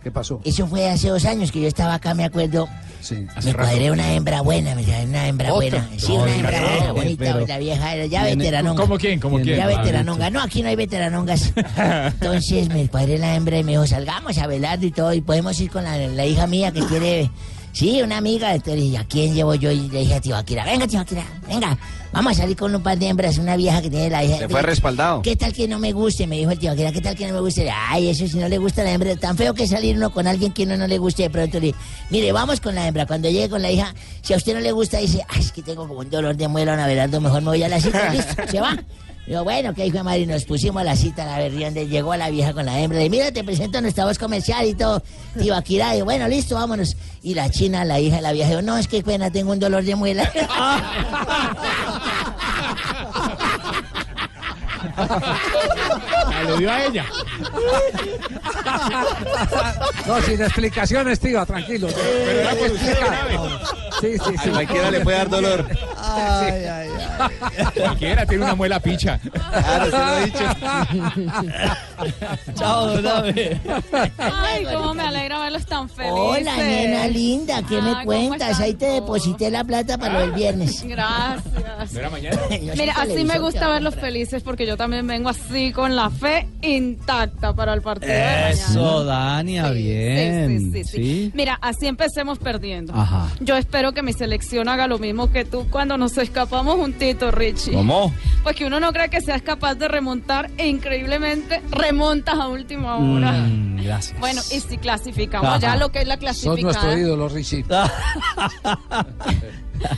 ¿Qué pasó? eso fue hace dos años que yo estaba acá, me acuerdo. Sí. Me cuadré una hembra buena, me una hembra ¿Otra? buena. Sí, No, una hembra no, buena, bonita, pero- la vieja era ya veteranonga. ¿Cómo quién? ¿Cómo quién? Ya Ah, veteranonga. No, aquí no hay veteranongas. <laughs> Entonces me cuadré la hembra y me dijo, salgamos a Belardo y todo, y podemos ir con la, la hija mía que quiere... Sí, una amiga. Entonces le dije, ¿a quién llevo yo? Y le dije a Tibaquira, venga, Tibaquira, venga. Vamos a salir con un par de hembras, una vieja que tiene la hija. Se fue respaldado. ¿Qué tal que no me guste? Me dijo el Tibaquira, ¿qué tal que no me guste? Ay, eso si no le gusta la hembra, tan feo que salir uno con alguien que uno no le guste de pronto. Le dije, mire, vamos con la hembra. Cuando llegue con la hija, si a usted no le gusta, dice, ay, es que tengo como un dolor de muela, a Belardo, mejor me voy a la cita, <laughs> listo, se va. Digo, bueno, que hijo de madre, nos pusimos a la cita a la ver donde llegó la vieja con la hembra. Y mira, te presento nuestra voz comercial y todo. Tibaquira, y bueno, listo, vámonos. Y la china, la hija de la vieja, dijo, no, es que pena, tengo un dolor de muela. <laughs> Ah, lo dio a ella. No, sin explicaciones, tío, tranquilo. Pero era por usted, Sí, sí, sí. A cualquiera le puede dar dolor. Ay, ay, ay. Cualquiera tiene una muela picha. Claro, se lo he dicho. Chao, don Ave. Ay, cómo me alegra verlos tan felices. Hola, nena linda, ¿qué me ¿cómo cuentas? Ahí te deposité la plata para del viernes. Gracias. ¿No era mañana? <laughs> Mira, así me gusta verlos felices porque yo también vengo así con la fe intacta para el partido de mañana. Eso, Dania, bien. Sí, sí, sí, sí. Mira, así empecemos perdiendo. Ajá. Yo espero que mi selección haga lo mismo que tú cuando nos escapamos juntito, Richie. ¿Cómo? Pues que uno no cree que seas capaz de remontar e increíblemente remontas a última hora. Mm, gracias. Bueno, y si clasificamos Ajá. ya lo que es la Sos clasificada. nuestro ídolo, Richie. <laughs>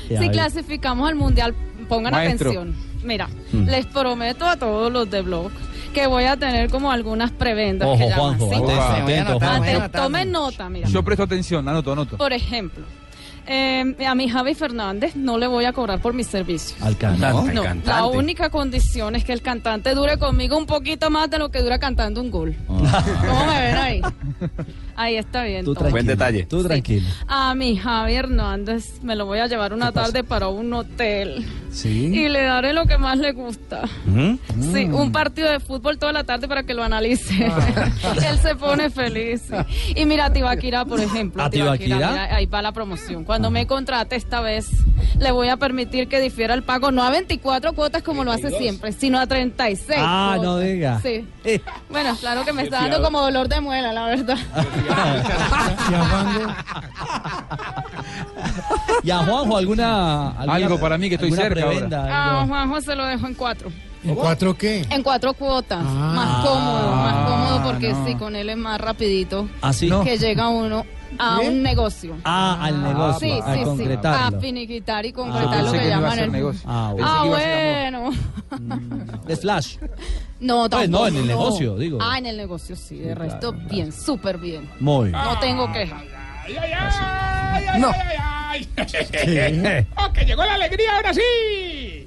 Ya Si clasificamos al mundial, pongan Maestro. atención. Mira, Mm. les prometo a todos los de blog que voy a tener como algunas prebendas Ojo, que llaman, Juanjo, ¿sí? atento, tomen nota, mira. Yo presto atención, anoto, anoto. Por ejemplo, eh, a mi Javi Fernández no le voy a cobrar por mis servicios. Al cantante. No, la única condición es que el cantante dure conmigo un poquito más de lo que dura cantando un gol. ¿Cómo me ven ahí? <laughs> Ahí está bien. Tú todo. tranquilo. Buen detalle. Tú tranquilo. A mi Javi Hernández me lo voy a llevar una tarde para un hotel Sí. y le daré lo que más le gusta. ¿Mm? Sí, un partido de fútbol toda la tarde para que lo analice. <laughs> Él se pone feliz. sí. Y mira, a Tibaquira, por ejemplo. ¿A Tibaquira? mira, ahí va la promoción. Cuando me contrate esta vez, le voy a permitir que difiera el pago no a 24 cuotas como lo hace siempre, sino a 36. Ah, no diga. Sí. Eh. Bueno, claro que me está dando como dolor de muela, la verdad. <laughs> <laughs> Y a Juanjo, ¿alguna, alguna Algo para mí que estoy cerca prebenda, A algo? Juanjo se lo dejo en cuatro. ¿En cuatro qué? En cuatro cuotas. más cómodo, más cómodo porque sí, con él es más rapidito. ¿Ah, sí? Que llega uno a un negocio. Ah, al negocio, Sí, a sí, sí. concretarlo. A finiquitar y Ah, concretar lo pensé que que no iba a llaman ser el... negocio. Ah, bueno. Ah, Pensé que iba a ser bueno. De Flash. <laughs> No, Pues no, tampoco. en el negocio, digo. Ah, en el negocio, sí. De resto, bien, súper bien. Muy. No tengo queja. No. ¡Oh, que llegó la alegría ahora sí!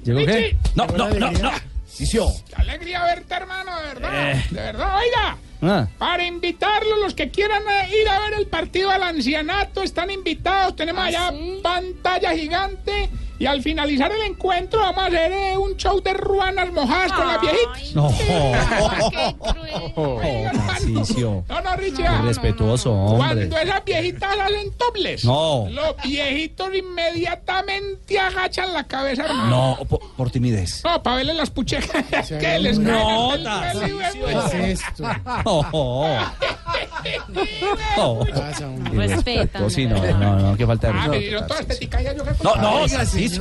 ¿Llegó qué? No, no, no, no. ¡Qué alegría verte, hermano! De verdad, Eh. de verdad, oiga. Ah. Para invitarlos, los que quieran eh, ir a ver el partido al ancianato, están invitados. Tenemos allá pantalla gigante. Y al finalizar el encuentro vamos a hacer eh, un show de ruanas mojadas con las viejitas. No. Hermano. <laughs> Tarcisio. No, no, Richie. Qué ah, no, respetuoso, hombre. Cuando esas viejitas hacen tobles, No. los viejitos inmediatamente agachan la cabeza, hermano. No, por, por timidez. No, para verle las puchecas <laughs> que les No, caen el hijo de- ¿Qué es esto? Oh, oh. Respeta, Sí, no, no, no, que falta de Ah, me respeto. dieron toda esta etiqueta, yo creo que- No, no,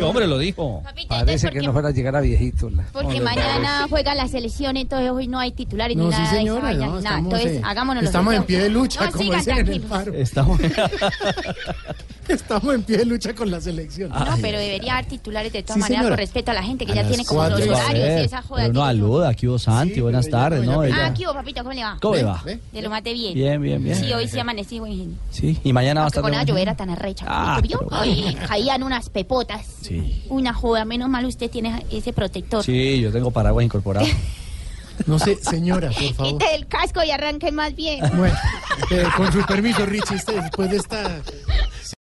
Hombre, lo dijo. Parece que no fuera a llegar a viejito. la- Porque mañana juega la selección, entonces hoy no hay titulares No, ni nada señora, no, ni nada. estamos, Entonces, eh, hagámonos estamos en pie de lucha, como dicen en el tranquilos. paro. Estamos. <laughs> Estamos en pie de lucha con la selección. No, pero debería haber titulares de todas Sí, maneras con respeto a la gente que A ya tiene como los horarios y esa joda. Pero no aluda, aquí hubo Santi, buenas tardes, ¿no? Ah, aquí hubo, papito, ¿cómo le va? ¿Cómo le va? De lo más de bien. Bien, bien, bien. Sí, hoy sí amanecí buen genio. Sí, y mañana va a estar. con llovera genio. tan arrecha. Ah, ¿Vio? pero- Ay, caían unas pepotas. Sí. Una joda, menos mal usted tiene ese protector. Sí, yo tengo paraguas incorporado. <laughs> No sé, señora, por favor. Quite el casco y arranque más bien. Bueno, eh, con su permiso, Richie, este, después de esta